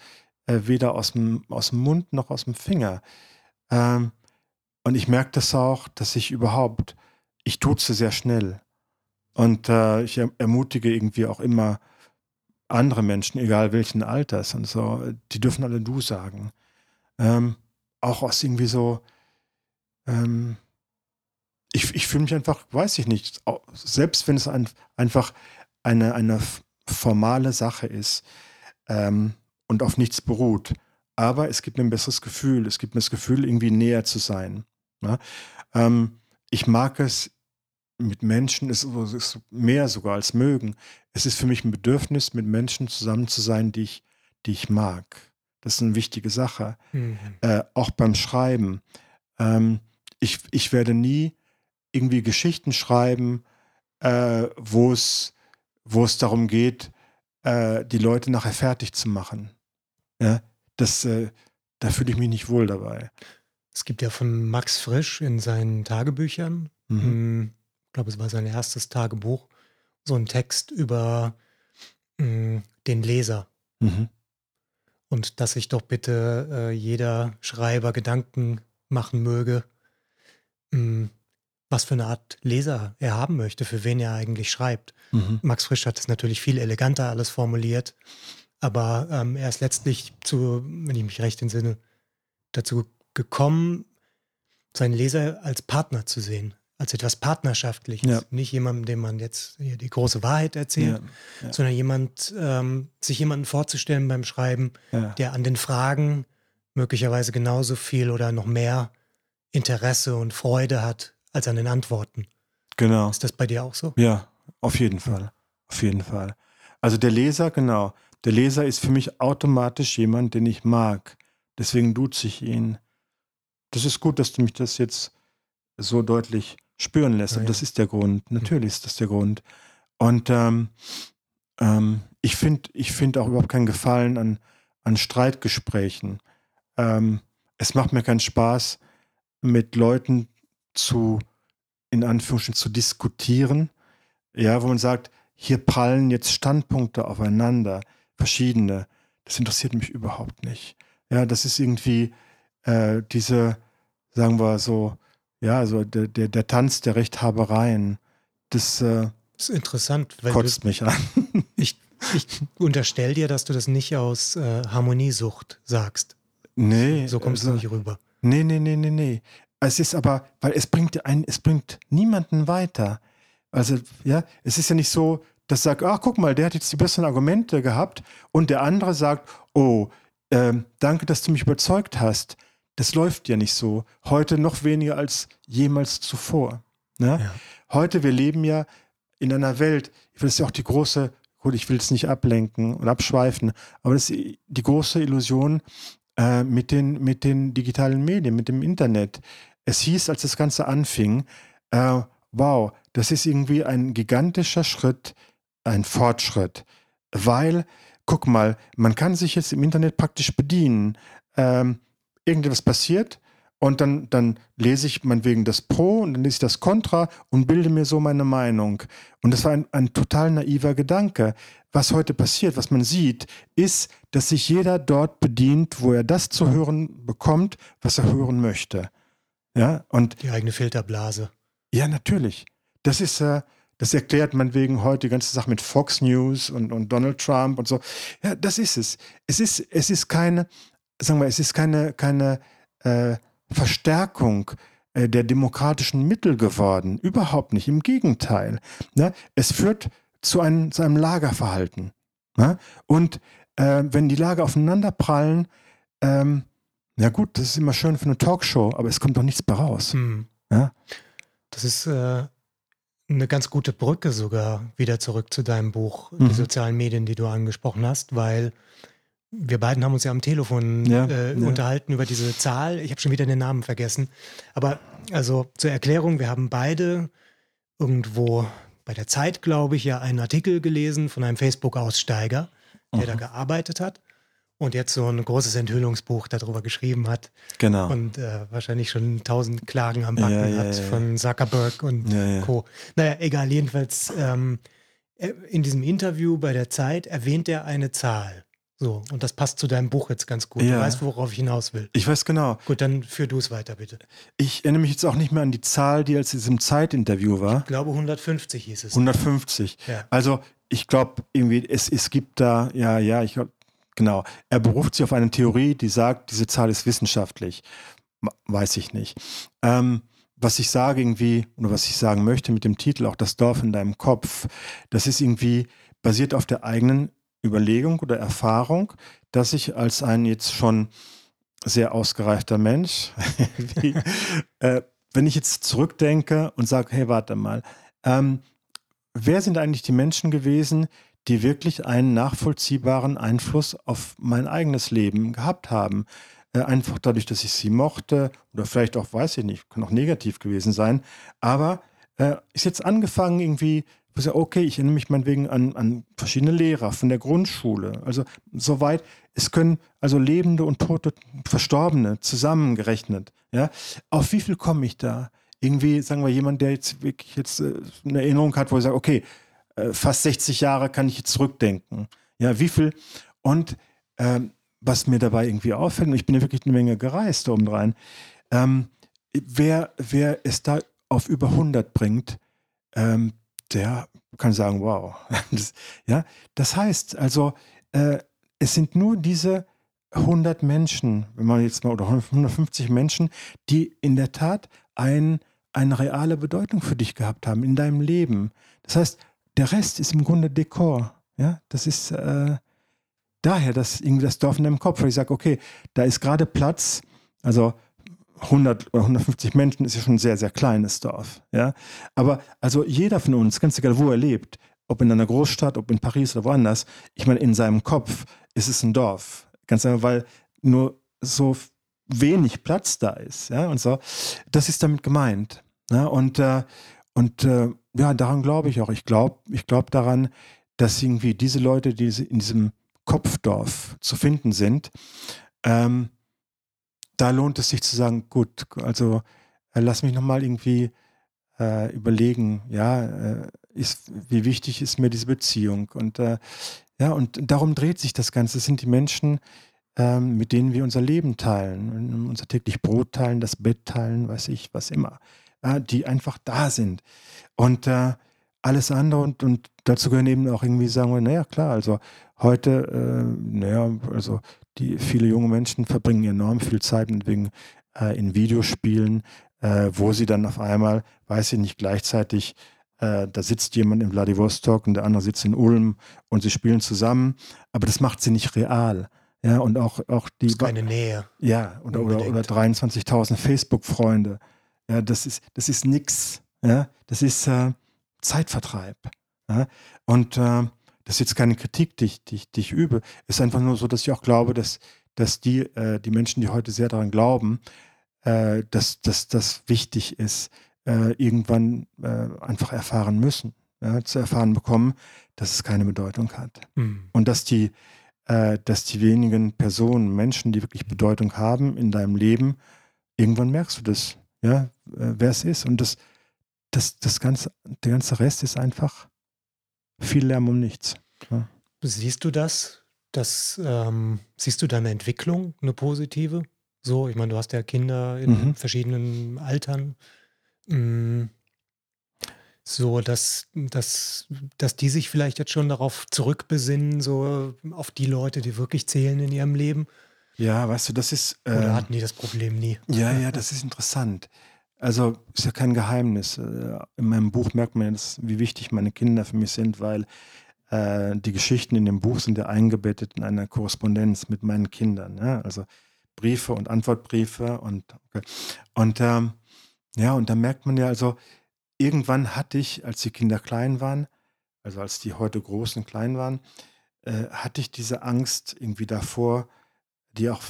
Äh, weder aus dem, aus dem Mund noch aus dem Finger. Ähm, und ich merke das auch, dass ich überhaupt, ich tutze sehr schnell. Und äh, ich er, ermutige irgendwie auch immer andere Menschen, egal welchen Alters und so, die dürfen alle du sagen. Ähm, auch aus irgendwie so, ähm, ich, ich fühle mich einfach, weiß ich nicht, selbst wenn es ein, einfach eine, eine formale Sache ist ähm, und auf nichts beruht. Aber es gibt mir ein besseres Gefühl. Es gibt mir das Gefühl, irgendwie näher zu sein. Ja? Ähm, ich mag es mit Menschen, es ist mehr sogar als mögen. Es ist für mich ein Bedürfnis, mit Menschen zusammen zu sein, die ich, die ich mag. Das ist eine wichtige Sache. Mhm. Äh, auch beim Schreiben. Ähm, ich, ich werde nie irgendwie Geschichten schreiben, äh, wo es darum geht, äh, die Leute nachher fertig zu machen. Ja, das, äh, da fühle ich mich nicht wohl dabei. Es gibt ja von Max Frisch in seinen Tagebüchern, mhm. Hm, ich glaube, es war sein erstes Tagebuch, so einen Text über mh, hm, den Leser. Mhm. Und dass sich doch bitte äh, jeder Schreiber Gedanken machen möge, mh, hm, was für eine Art Leser er haben möchte, für wen er eigentlich schreibt. Mhm. Max Frisch hat es natürlich viel eleganter alles formuliert, aber ähm, er ist letztlich zu, wenn ich mich recht entsinne, dazu gekommen, seinen Leser als Partner zu sehen, als etwas Partnerschaftliches. Ja. Nicht jemandem, dem man jetzt hier die große Wahrheit erzählt, ja. Ja. sondern jemand, ähm, sich jemanden vorzustellen beim Schreiben, der an den Fragen möglicherweise genauso viel oder noch mehr Interesse und Freude hat als an den Antworten. Genau. Ist das bei dir auch so? Ja, auf jeden Fall. Auf jeden Fall. Also der Leser, genau. Der Leser ist für mich automatisch jemand, den ich mag. Deswegen duze ich ihn. Das ist gut, dass du mich das jetzt so deutlich spüren lässt. Ja, ja. Das ist der Grund. Natürlich ist das der Grund. Und ähm, ähm, ich finde ich find auch überhaupt keinen Gefallen an, an Streitgesprächen. Ähm, es macht mir keinen Spaß, mit Leuten zu, in Anführungsstrichen, zu diskutieren, ja, wo man sagt, hier prallen jetzt Standpunkte aufeinander, verschiedene. Das interessiert mich überhaupt nicht. Ja, das ist irgendwie äh, diese, sagen wir so, ja, so der, der, der Tanz der Rechthabereien. Das, äh, das ist interessant, weil kotzt mich an. ich, ich unterstelle dir, dass du das nicht aus äh, Harmoniesucht sagst. Nee. So kommst also, du nicht rüber. Nee, nee, nee, nee, nee. Es ist aber, weil es bringt einen, es bringt niemanden weiter. Also, ja, es ist ja nicht so, dass sagt, ach, guck mal, der hat jetzt die besseren Argumente gehabt und der andere sagt, oh, äh, danke, dass du mich überzeugt hast. Das läuft ja nicht so. Heute noch weniger als jemals zuvor. Ne? Ja. Heute, wir leben ja in einer Welt, das ist ja auch die große, gut, ich will es nicht ablenken und abschweifen, aber das ist die große Illusion äh, mit, den, mit den digitalen Medien, mit dem Internet. Es hieß, als das Ganze anfing, äh, wow, das ist irgendwie ein gigantischer Schritt, ein Fortschritt, weil, guck mal, man kann sich jetzt im Internet praktisch bedienen. Ähm, irgendetwas passiert und dann, dann lese ich meinetwegen das Pro und dann lese ich das Contra und bilde mir so meine Meinung. Und das war ein, ein total naiver Gedanke. Was heute passiert, was man sieht, ist, dass sich jeder dort bedient, wo er das zu hören bekommt, was er hören möchte. Ja, und die eigene Filterblase. Ja, natürlich. Das ist, äh, das erklärt man wegen heute die ganze Sache mit Fox News und, und Donald Trump und so. Ja, das ist es. Es ist, es ist keine, sagen wir, es ist keine, keine äh, Verstärkung äh, der demokratischen Mittel geworden. Überhaupt nicht. Im Gegenteil. Ne? Es führt zu einem, zu einem Lagerverhalten. Ne? Und äh, wenn die Lager aufeinander prallen, ähm, ja gut, das ist immer schön für eine Talkshow, aber es kommt doch nichts mehr raus. Hm. Ja? Das ist äh, eine ganz gute Brücke sogar wieder zurück zu deinem Buch, mhm. die sozialen Medien, die du angesprochen hast, weil wir beiden haben uns ja am Telefon ja, äh, ja. unterhalten über diese Zahl. Ich habe schon wieder den Namen vergessen. Aber also zur Erklärung, wir haben beide irgendwo bei der Zeit, glaube ich, ja einen Artikel gelesen von einem Facebook-Aussteiger, der mhm. da gearbeitet hat und jetzt so ein großes Enthüllungsbuch darüber geschrieben hat. Genau. Und äh, wahrscheinlich schon tausend Klagen am Backen ja, hat von Zuckerberg und Co. Naja, egal, jedenfalls ähm, äh, in diesem Interview bei der Zeit erwähnt er eine Zahl. So, und das passt zu deinem Buch jetzt ganz gut. Du weißt, worauf ich hinaus will. Ich weiß genau. Gut, dann führ du es weiter, bitte. Ich erinnere mich jetzt auch nicht mehr an die Zahl, die als diesem Zeitinterview war. Ich glaube, 150 hieß es. 150. Ja. Also, ich glaube, irgendwie, es, es gibt da, ja, ja, ich glaube, Genau. Er beruft sich auf eine Theorie, die sagt, diese Zahl ist wissenschaftlich. Weiß ich nicht. Ähm, was ich sage irgendwie, oder was ich sagen möchte mit dem Titel, auch das Dorf in deinem Kopf, das ist irgendwie basiert auf der eigenen Überlegung oder Erfahrung, dass ich als ein jetzt schon sehr ausgereifter Mensch, wie, äh, wenn ich jetzt zurückdenke und sage, hey, warte mal, ähm, wer sind eigentlich die Menschen gewesen, die wirklich einen nachvollziehbaren Einfluss auf mein eigenes Leben gehabt haben? Äh, einfach dadurch, dass ich sie mochte oder vielleicht auch, weiß ich nicht, kann auch negativ gewesen sein, aber äh, ist jetzt angefangen irgendwie okay, ich erinnere mich meinetwegen an, an verschiedene Lehrer von der Grundschule. Also soweit, es können also Lebende und Tote, Verstorbene zusammengerechnet. Ja? Auf wie viel komme ich da? Irgendwie, sagen wir, jemand, der jetzt wirklich jetzt äh, eine Erinnerung hat, wo er sagt, okay, äh, fast 60 Jahre kann ich jetzt zurückdenken. Ja, wie viel? Und ähm, was mir dabei irgendwie auffällt, und ich bin ja wirklich eine Menge gereist obendrein, ähm, wer, wer es da auf über 100 bringt, ähm, der kann sagen, wow. Das, ja, das heißt also, äh, es sind nur diese 100 Menschen, wenn man jetzt mal, oder 150 Menschen, die in der Tat ein, eine reale Bedeutung für dich gehabt haben in deinem Leben. Das heißt, der Rest ist im Grunde Dekor. Ja, das ist äh, daher das, irgendwie das Dorf in deinem Kopf. Weil ich sage, okay, da ist gerade Platz. Also 100 oder 150 Menschen ist ja schon ein sehr, sehr kleines Dorf. Ja? Aber also jeder von uns, ganz egal, wo er lebt, ob in einer Großstadt, ob in Paris oder woanders, ich meine, in seinem Kopf ist es ein Dorf. Ganz einfach, weil nur so wenig Platz da ist. Ja? Und so, das ist damit gemeint. Ja? Und, äh, und äh, ja, daran glaube ich auch. Ich glaube ich glaub daran, dass irgendwie diese Leute, die in diesem Kopfdorf zu finden sind, ähm, da lohnt es sich zu sagen, gut, also äh, lass mich nochmal irgendwie äh, überlegen, ja, äh, ist, wie wichtig ist mir diese Beziehung? Und äh, ja, und darum dreht sich das Ganze. Es sind die Menschen, ähm, mit denen wir unser Leben teilen, unser täglich Brot teilen, das Bett teilen, weiß ich, was immer, die einfach da sind. Und äh, alles andere und, und dazu gehören eben auch irgendwie sagen wir, naja, klar, also heute, äh, naja, also die viele junge Menschen verbringen enorm viel Zeit wegen äh, in Videospielen, äh, wo sie dann auf einmal, weiß ich nicht, gleichzeitig äh, da sitzt jemand in Vladivostok und der andere sitzt in Ulm und sie spielen zusammen, aber das macht sie nicht real. Ja, und auch, auch die. Das ist keine Nähe. Ja, oder, oder, oder 23.000 Facebook-Freunde. Ja, das ist, das ist nix. Ja, das ist äh, Zeitvertreib. Ja? Und äh, das ist jetzt keine Kritik, die ich, die, ich, die ich übe. Es ist einfach nur so, dass ich auch glaube, dass, dass die, äh, die Menschen, die heute sehr daran glauben, äh, dass, dass das wichtig ist, äh, irgendwann äh, einfach erfahren müssen, ja, zu erfahren bekommen, dass es keine Bedeutung hat. Mhm. Und dass die, äh, dass die wenigen Personen, Menschen, die wirklich Bedeutung haben in deinem Leben, irgendwann merkst du das, ja, äh, wer es ist. Und das, das, das ganze, der ganze Rest ist einfach viel Lärm um nichts. Ja. Siehst du das? das ähm, siehst du deine Entwicklung, eine positive? So, ich meine, du hast ja Kinder in mhm. verschiedenen Altern. Mhm. So, dass, dass, dass die sich vielleicht jetzt schon darauf zurückbesinnen, so auf die Leute, die wirklich zählen in ihrem Leben. Ja, weißt du, das ist. Äh, Oder hatten die das Problem nie? Ja, ja, das ist interessant. Also ist ja kein Geheimnis. Äh, in meinem Buch merkt man ja, wie wichtig meine Kinder für mich sind, weil äh, die Geschichten in dem Buch sind ja eingebettet in einer Korrespondenz mit meinen Kindern. Ja? Also Briefe und Antwortbriefe und okay. und ähm, ja, und da merkt man ja, also irgendwann hatte ich, als die Kinder klein waren, also als die heute groß und klein waren, äh, hatte ich diese Angst irgendwie davor, die auch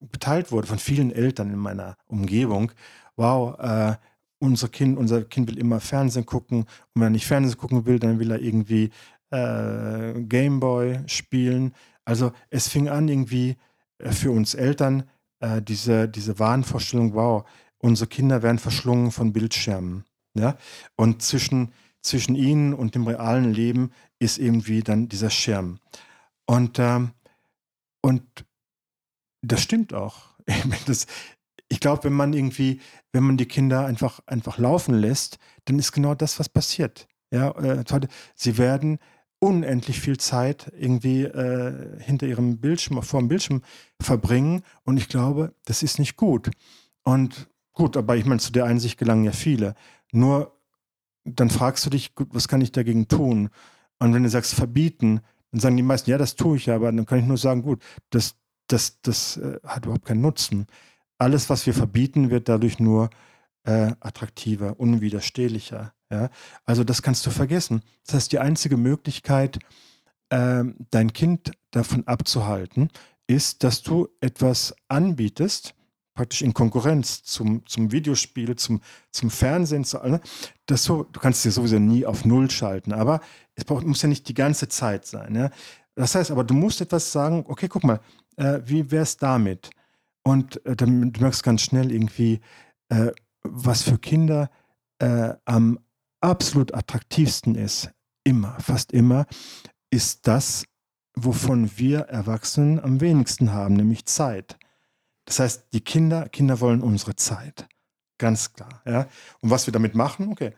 beteiligt wurde von vielen Eltern in meiner Umgebung wow, äh, unser Kind, unser Kind will immer Fernsehen gucken und wenn er nicht Fernsehen gucken will, dann will er irgendwie äh, Gameboy spielen. Also es fing an irgendwie äh, für uns Eltern äh, diese, diese Wahnvorstellung, wow, unsere Kinder werden verschlungen von Bildschirmen. Ja? Und zwischen, zwischen ihnen und dem realen Leben ist irgendwie dann dieser Schirm. Und, ähm, und das stimmt auch. Das, ich glaube, wenn man irgendwie, wenn man die Kinder einfach, einfach laufen lässt, dann ist genau das, was passiert. Ja, äh, sie werden unendlich viel Zeit irgendwie äh, hinter ihrem Bildschirm, vor dem Bildschirm verbringen. Und ich glaube, das ist nicht gut. Und gut, aber ich meine, zu der Einsicht gelangen ja viele. Nur dann fragst du dich, gut, was kann ich dagegen tun? Und wenn du sagst verbieten, dann sagen die meisten, ja, das tue ich ja, aber dann kann ich nur sagen, gut, das, das, das äh, hat überhaupt keinen Nutzen. Alles, was wir verbieten, wird dadurch nur äh, attraktiver, unwiderstehlicher. Ja? Also das kannst du vergessen. Das heißt, die einzige Möglichkeit, äh, dein Kind davon abzuhalten, ist, dass du etwas anbietest, praktisch in Konkurrenz zum, zum Videospiel, zum, zum Fernsehen, zu, ne? das so, du kannst dir sowieso nie auf Null schalten, aber es braucht, muss ja nicht die ganze Zeit sein. Ja? Das heißt aber, du musst etwas sagen, okay, guck mal, äh, wie wäre es damit? Und äh, dann, du merkst ganz schnell irgendwie, äh, was für Kinder äh, am absolut attraktivsten ist, immer, fast immer, ist das, wovon wir Erwachsenen am wenigsten haben, nämlich Zeit. Das heißt, die Kinder, Kinder wollen unsere Zeit. Ganz klar. Ja? Und was wir damit machen, okay.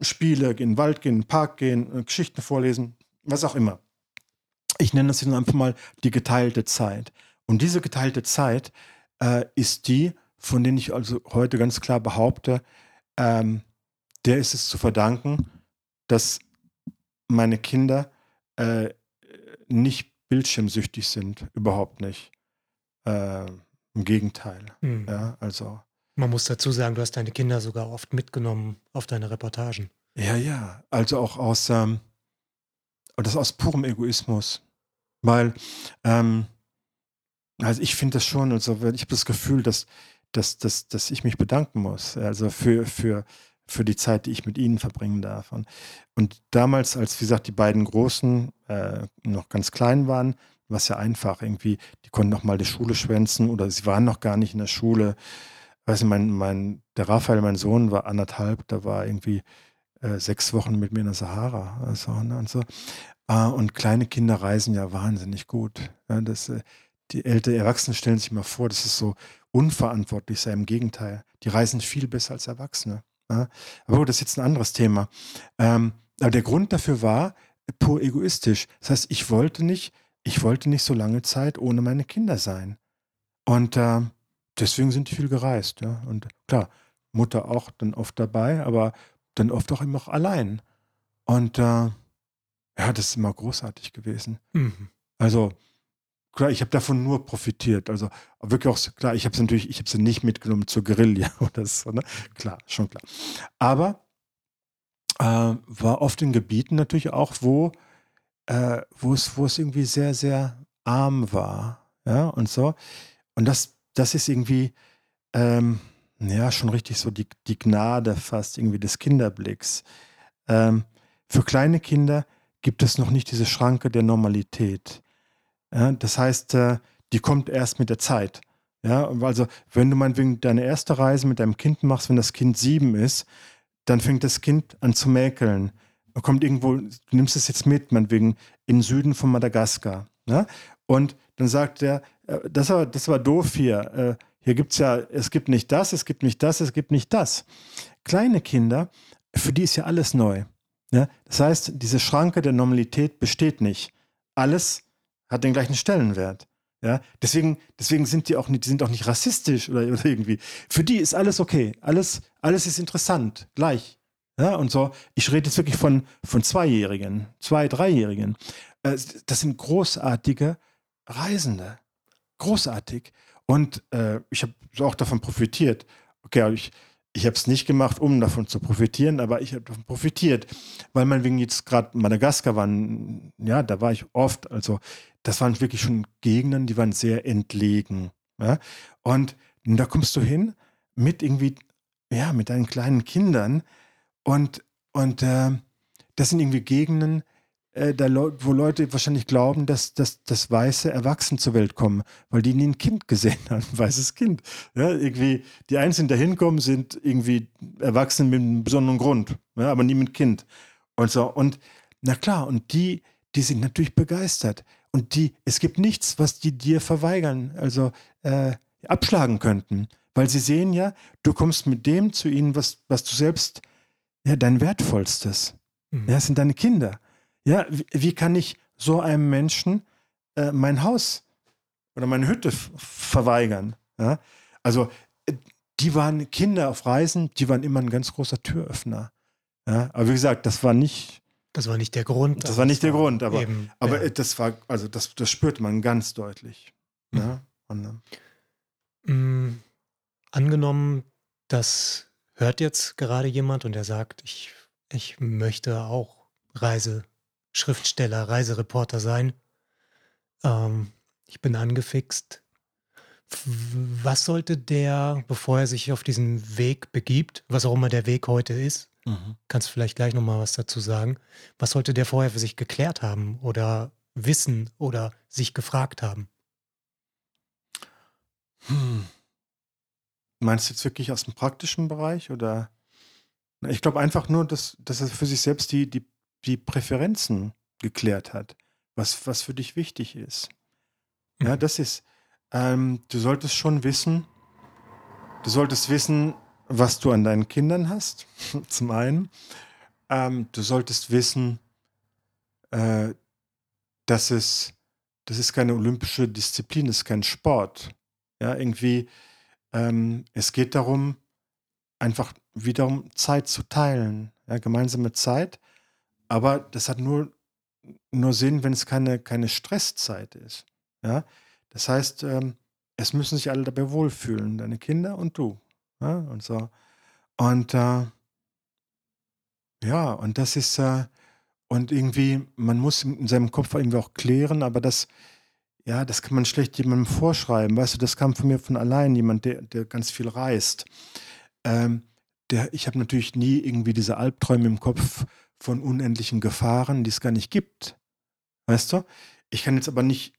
Spiele, gehen in den Wald gehen, in den Park gehen, äh, Geschichten vorlesen, was auch immer. Ich nenne das jetzt einfach mal die geteilte Zeit. Und diese geteilte Zeit äh, ist die, von denen ich also heute ganz klar behaupte, ähm, der ist es zu verdanken, dass meine Kinder äh, nicht bildschirmsüchtig sind, überhaupt nicht. Äh, Im Gegenteil. Mhm. Ja, also. Man muss dazu sagen, du hast deine Kinder sogar oft mitgenommen auf deine Reportagen. Ja, ja. Also auch aus, ähm, das aus purem Egoismus. Weil, ähm, also ich finde das schon, also ich habe das Gefühl, dass, dass, dass, dass ich mich bedanken muss. Also für, für, für die Zeit, die ich mit ihnen verbringen darf. Und, und damals, als, wie gesagt, die beiden Großen äh, noch ganz klein waren, war es ja einfach irgendwie, die konnten noch mal die Schule schwänzen oder sie waren noch gar nicht in der Schule. Weißt du, mein, mein, der Raphael, mein Sohn, war anderthalb, da war irgendwie äh, sechs Wochen mit mir in der Sahara. Also, ne, und, so. Äh, und kleine Kinder reisen ja wahnsinnig gut. Ja, das, äh, die ältere Erwachsenen stellen sich mal vor, das ist so unverantwortlich sei. Im Gegenteil, die reisen viel besser als Erwachsene. Ja? Aber gut, das ist jetzt ein anderes Thema. Ähm, aber der Grund dafür war pur egoistisch. Das heißt, ich wollte nicht, ich wollte nicht so lange Zeit ohne meine Kinder sein. Und äh, deswegen sind die viel gereist. Ja? Und klar, Mutter auch dann oft dabei, aber dann oft auch immer auch allein. Und äh, ja, das ist immer großartig gewesen. Mhm. Also klar, ich habe davon nur profitiert. Also wirklich auch, klar, ich habe es natürlich, ich habe sie nicht mitgenommen zur Guerilla oder so, ne? Klar, schon klar. Aber äh, war oft in Gebieten natürlich auch, wo, äh, es, wo irgendwie sehr, sehr arm war. Ja, und so. Und das, das ist irgendwie, ähm, ja, schon richtig so die, die Gnade fast irgendwie des Kinderblicks. Ähm, für kleine Kinder gibt es noch nicht diese Schranke der Normalität. Ja, das heißt, äh, die kommt erst mit der Zeit. Ja, also wenn du meinetwegen deine erste Reise mit deinem Kind machst, wenn das Kind sieben ist, dann fängt das Kind an zu mäkeln. Kommt irgendwo, du nimmst es jetzt mit, meinetwegen in Süden von Madagaskar. Ja? Und dann sagt er, äh, das war, das war doof hier. Äh, hier gibt es ja, es gibt nicht das, es gibt nicht das, es gibt nicht das. Kleine Kinder, für die ist ja alles neu. Ja? Das heißt, diese Schranke der Normalität besteht nicht. Alles hat den gleichen Stellenwert. Ja, deswegen, deswegen sind die auch nicht, die sind auch nicht rassistisch oder, oder irgendwie. Für die ist alles okay. Alles, alles ist interessant, gleich. Ja, und so, ich rede jetzt wirklich von, von Zweijährigen, Zwei-, Dreijährigen. Äh, das sind großartige Reisende. Großartig. Und äh, ich habe auch davon profitiert. Okay, ich, ich habe es nicht gemacht, um davon zu profitieren, aber ich habe davon profitiert, weil man wegen jetzt gerade Madagaskar waren, ja, da war ich oft, also das waren wirklich schon Gegenden, die waren sehr entlegen. Ja? Und da kommst du hin mit irgendwie, ja, mit deinen kleinen Kindern und, und äh, das sind irgendwie Gegenden, äh, da, wo Leute wahrscheinlich glauben, dass, dass, dass weiße Erwachsene zur Welt kommen, weil die nie ein Kind gesehen haben, ein weißes Kind. Ja, irgendwie, die Einzigen, die da hinkommen, sind irgendwie Erwachsene mit einem besonderen Grund, ja, aber nie mit Kind. Und so, und na klar, und die, die sind natürlich begeistert. Und die, es gibt nichts, was die dir verweigern, also äh, abschlagen könnten. Weil sie sehen ja, du kommst mit dem zu ihnen, was, was du selbst, ja, dein Wertvollstes. Mhm. Ja, das sind deine Kinder. Ja, wie, wie kann ich so einem Menschen äh, mein Haus oder meine Hütte verweigern? Ja? Also, äh, die waren Kinder auf Reisen, die waren immer ein ganz großer Türöffner. Ja? Aber wie gesagt, das war nicht das war nicht der Grund. Das war nicht der Grund, aber, eben, aber ja. das war, also das, das spürt man ganz deutlich. Mhm. Und, ähm, angenommen, das hört jetzt gerade jemand und er sagt, ich, ich möchte auch Reiseschriftsteller, Reisereporter sein. Ähm, ich bin angefixt. Was sollte der, bevor er sich auf diesen Weg begibt, was auch immer der Weg heute ist, mhm. kannst du vielleicht gleich nochmal was dazu sagen, was sollte der vorher für sich geklärt haben oder wissen oder sich gefragt haben? Hm. Meinst du jetzt wirklich aus dem praktischen Bereich oder? Ich glaube einfach nur, dass, dass er für sich selbst die, die, die Präferenzen geklärt hat, was, was für dich wichtig ist. Ja, das ist, ähm, du solltest schon wissen, du solltest wissen, was du an deinen Kindern hast, zum einen. Ähm, du solltest wissen, äh, dass es, das ist keine olympische Disziplin, das ist kein Sport. Ja, irgendwie, ähm, es geht darum, einfach wiederum Zeit zu teilen, ja, gemeinsame Zeit. Aber das hat nur, nur Sinn, wenn es keine, keine Stresszeit ist. Ja? Das heißt, ähm, es müssen sich alle dabei wohlfühlen, deine Kinder und du. Ja? Und so. Und äh, ja, und das ist, äh, und irgendwie, man muss in seinem Kopf irgendwie auch klären, aber das, ja, das kann man schlecht jemandem vorschreiben. Weißt du, das kam von mir von allein, jemand, der, der ganz viel reist. Ähm, der, ich habe natürlich nie irgendwie diese Albträume im Kopf von unendlichen Gefahren, die es gar nicht gibt. Weißt du? Ich kann jetzt aber nicht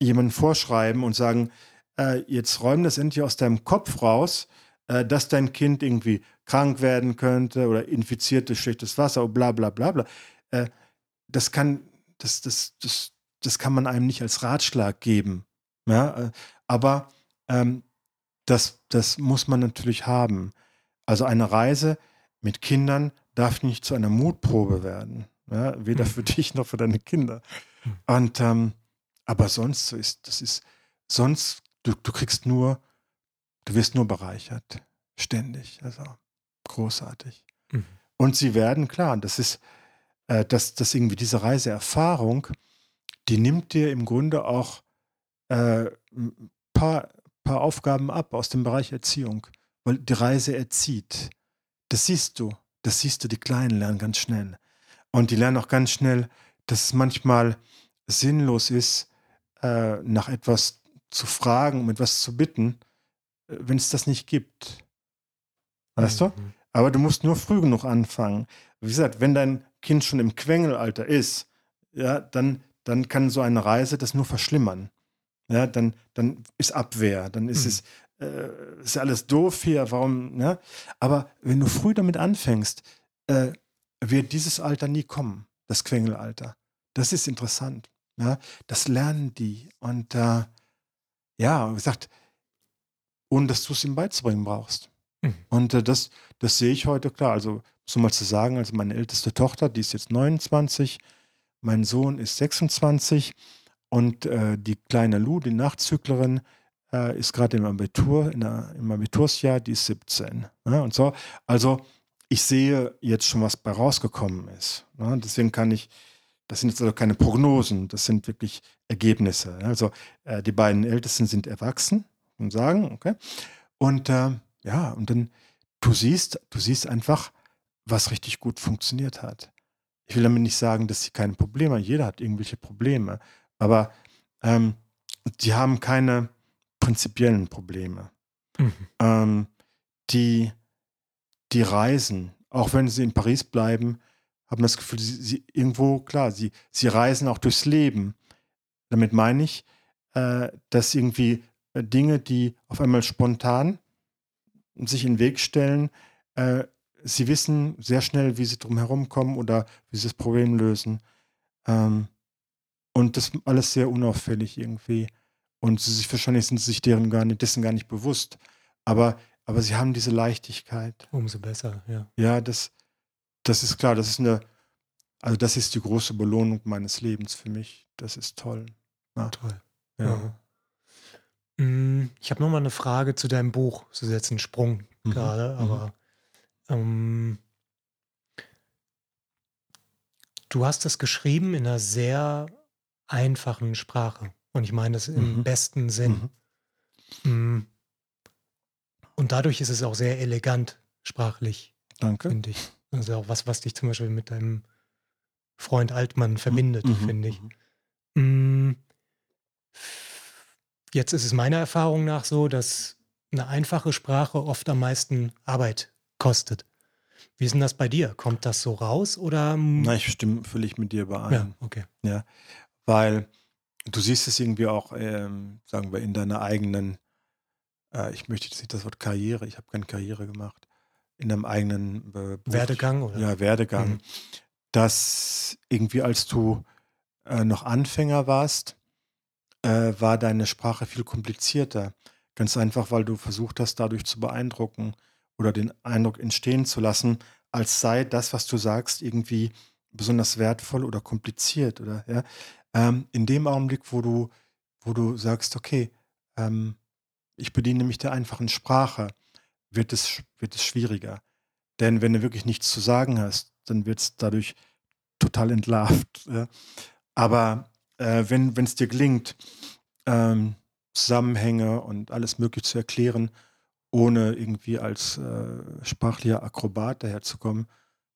jemanden vorschreiben und sagen, äh, jetzt räum das endlich aus deinem Kopf raus, äh, dass dein Kind irgendwie krank werden könnte oder infiziert durch schlechtes Wasser oder bla bla bla bla. Äh, das kann, das, das, das, das kann man einem nicht als Ratschlag geben. Ja? Äh, aber ähm, das, das muss man natürlich haben. Also eine Reise mit Kindern darf nicht zu einer Mutprobe werden. Ja? Weder hm. für dich noch für deine Kinder. Und ähm, aber sonst so ist, das ist, sonst, du, du kriegst nur, du wirst nur bereichert. Ständig. Also großartig. Mhm. Und sie werden, klar, das ist, äh, dass das irgendwie diese Reiseerfahrung, die nimmt dir im Grunde auch äh, ein paar, paar Aufgaben ab aus dem Bereich Erziehung, weil die Reise erzieht. Das siehst du. Das siehst du, die Kleinen lernen ganz schnell. Und die lernen auch ganz schnell, dass es manchmal sinnlos ist, äh, nach etwas zu fragen, um etwas zu bitten, äh, wenn es das nicht gibt. Weißt mhm. du? Aber du musst nur früh genug anfangen. Wie gesagt, wenn dein Kind schon im Quengelalter ist, ja, dann, dann kann so eine Reise das nur verschlimmern. Ja, dann, dann ist Abwehr, dann ist mhm. es, äh, ist ja alles doof hier, warum, ne? Aber wenn du früh damit anfängst, äh, wird dieses Alter nie kommen, das Quengelalter. Das ist interessant. Ja, das lernen die. Und äh, ja, wie gesagt, ohne dass du es ihm beizubringen brauchst. Mhm. Und äh, das, das sehe ich heute klar. Also, so mal zu sagen, also meine älteste Tochter, die ist jetzt 29, mein Sohn ist 26 und äh, die kleine Lu, die Nachzüglerin, äh, ist gerade im Abitur, der, im Abitursjahr, die ist 17. Ne? Und so. Also, ich sehe jetzt schon, was bei rausgekommen ist. Ne? Deswegen kann ich das sind jetzt also keine Prognosen, das sind wirklich Ergebnisse. Also äh, die beiden Ältesten sind erwachsen und sagen, okay. Und äh, ja, und dann du siehst, du siehst einfach, was richtig gut funktioniert hat. Ich will damit nicht sagen, dass sie keine Probleme haben. Jeder hat irgendwelche Probleme. Aber ähm, die haben keine prinzipiellen Probleme. Mhm. Ähm, die, die reisen, auch wenn sie in Paris bleiben, haben das Gefühl, sie, sie, irgendwo, klar, sie, sie reisen auch durchs Leben. Damit meine ich, äh, dass irgendwie äh, Dinge, die auf einmal spontan sich in den Weg stellen, äh, sie wissen sehr schnell, wie sie drum herum kommen oder wie sie das Problem lösen. Ähm, und das alles sehr unauffällig irgendwie. Und sie sich wahrscheinlich sind sie sich deren gar nicht, dessen gar nicht bewusst. Aber, aber sie haben diese Leichtigkeit. Umso besser, ja. Ja, das, das ist klar, das ist eine, also das ist die große Belohnung meines Lebens für mich. Das ist toll. Ja. Toll. Ja. ja. Mm, ich habe nochmal eine Frage zu deinem Buch. Das ist jetzt ein Sprung mhm. gerade, mhm. aber mhm. ähm, du hast das geschrieben in einer sehr einfachen Sprache. Und ich meine das im Mhm. besten Sinn. Mhm. Mm. Und dadurch ist es auch sehr elegant sprachlich, Danke. finde ich. Also auch was, was dich zum Beispiel mit deinem Freund Altmann verbindet, Mhm, finde ich. mhm. Mm. Jetzt ist es meiner Erfahrung nach so, dass eine einfache Sprache oft am meisten Arbeit kostet. Wie ist denn das bei dir? Kommt das so raus oder? Na, ich stimme völlig mit dir ja, überein. okay. Ja, weil du siehst es irgendwie auch, ähm, sagen wir, in deiner eigenen, äh, ich möchte jetzt nicht das Wort Karriere, ich habe keine Karriere gemacht, in deinem eigenen äh, Werdegang oder? ja, Werdegang, Mhm. dass irgendwie als du äh, noch Anfänger warst, äh, war deine Sprache viel komplizierter. Ganz einfach, weil du versucht hast, dadurch zu beeindrucken oder den Eindruck entstehen zu lassen, als sei das, was du sagst, irgendwie besonders wertvoll oder kompliziert oder ja. Ähm, in dem Augenblick, wo du, wo du sagst, okay, ähm, ich bediene mich der einfachen Sprache, wird es, wird es schwieriger. Denn wenn du wirklich nichts zu sagen hast, dann wird es dadurch total entlarvt. Ja. Aber äh, wenn es dir gelingt, ähm, Zusammenhänge und alles Mögliche zu erklären, ohne irgendwie als äh, sprachlicher Akrobat daherzukommen,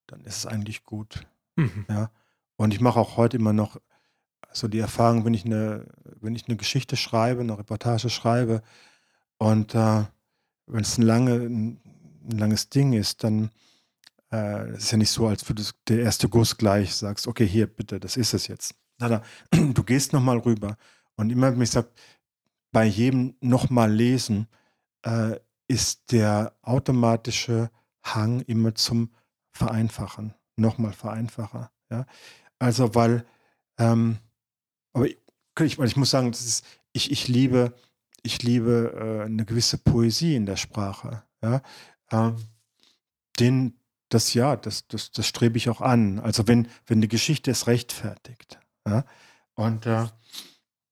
dann ist es eigentlich gut. Mhm. Ja. Und ich mache auch heute immer noch so die Erfahrung, wenn ich eine, wenn ich eine Geschichte schreibe, eine Reportage schreibe und äh, wenn es ein, lange, ein, ein langes Ding ist, dann äh, es ist ja nicht so, als würde der erste Guss gleich sagst, okay, hier bitte, das ist es jetzt. Du gehst nochmal rüber. Und immer, wenn ich sage, bei jedem nochmal lesen, äh, ist der automatische Hang immer zum Vereinfachen. Nochmal vereinfacher. Ja? Also, weil, ähm, aber ich, ich, muss sagen, ist, ich, ich liebe, ich liebe äh, eine gewisse Poesie in der Sprache. Ja? Ähm, den, das ja, das, das, das strebe ich auch an. Also wenn, wenn die Geschichte es rechtfertigt. Ja? Und äh,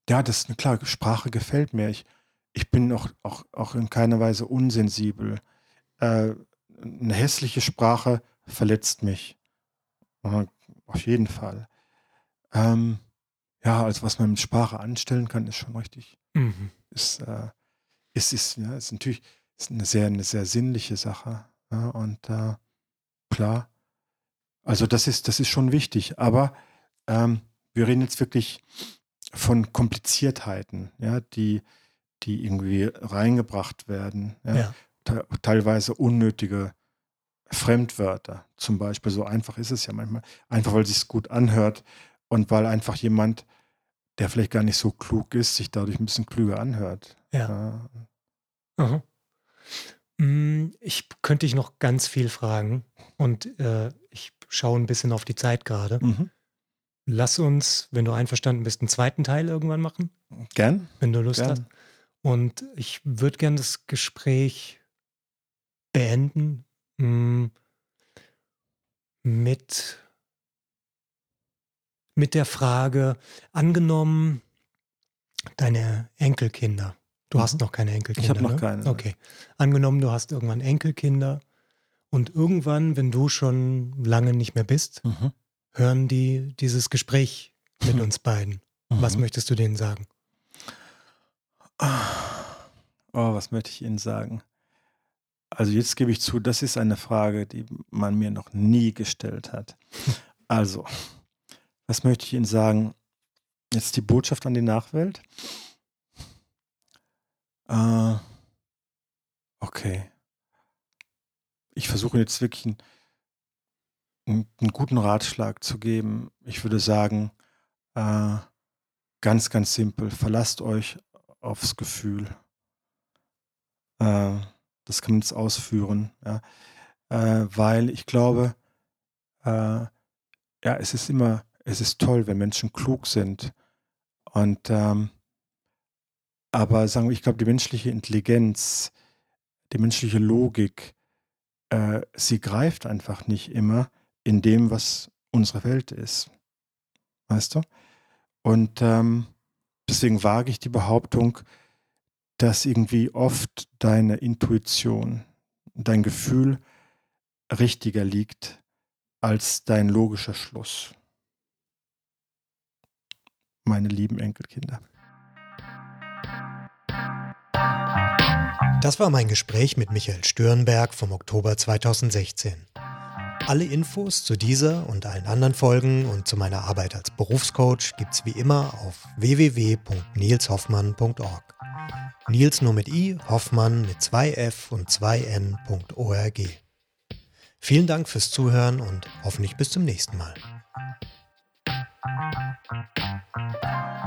ja, das ist eine Sprache gefällt mir. Ich, ich bin auch, auch, auch in keiner Weise unsensibel. Äh, eine hässliche Sprache verletzt mich. Äh, Auf jeden Fall. Ähm, ja, also was man mit Sprache anstellen kann, ist schon richtig. Mhm. Ist, äh, ist, ist, ja, ist natürlich ist eine sehr, eine sehr sinnliche Sache. Ja, und äh, klar, also das ist, das ist schon wichtig. Aber ähm, wir reden jetzt wirklich von Kompliziertheiten, ja, die, die irgendwie reingebracht werden. Ja. Ja. Te teilweise unnötige Fremdwörter zum Beispiel. So einfach ist es ja manchmal. Einfach weil es sich gut anhört und weil einfach jemand, der vielleicht gar nicht so klug ist, sich dadurch ein bisschen klüger anhört. Ja. Ja. Mm, Ich könnte dich noch ganz viel fragen und äh, ich schaue ein bisschen auf die Zeit gerade. Mhm. Lass uns, wenn du einverstanden bist, einen zweiten Teil irgendwann machen, Gern? wenn du Lust hast. Gern. Und ich würde gern das Gespräch beenden mm, mit, mit der Frage, angenommen, deine Enkelkinder. Du hast Mhm. noch keine Enkelkinder. Ich habe noch ne? keine. ne? Okay. Angenommen, du hast irgendwann Enkelkinder und irgendwann, wenn du schon lange nicht mehr bist, Mhm. hören die dieses Gespräch mit uns beiden. Was Mhm. möchtest du denen sagen? Oh, was möchte ich Ihnen sagen? Also jetzt gebe ich zu, das ist eine Frage, die man mir noch nie gestellt hat. Also, was möchte ich Ihnen sagen? Jetzt die Botschaft an die Nachwelt? Äh, okay. Ich versuche jetzt wirklich einen, einen, guten Ratschlag zu geben. Ich würde sagen, äh, ganz, ganz simpel, verlasst euch aufs Gefühl. Äh, das kann man jetzt ausführen, ja. Äh, weil ich glaube, äh, ja, es ist immer, es ist toll, wenn Menschen klug sind. Und ähm, aber sagen wir, ich glaube, die menschliche Intelligenz, die menschliche Logik, äh, sie greift einfach nicht immer in dem, was unsere Welt ist. Weißt du? Und ähm, deswegen wage ich die Behauptung, dass irgendwie oft deine Intuition, dein Gefühl richtiger liegt als dein logischer Schluss. Meine lieben Enkelkinder. Das war mein Gespräch mit Michael Stürnberg vom Oktober 2016. Alle Infos zu dieser und allen anderen Folgen und zu meiner Arbeit als Berufscoach gibt's wie immer auf www.nilshoffmann.org. Nils nur mit i, Hoffmann mit zwei f und zwei n.org. Vielen Dank fürs Zuhören und hoffentlich bis zum nächsten Mal. Thank you.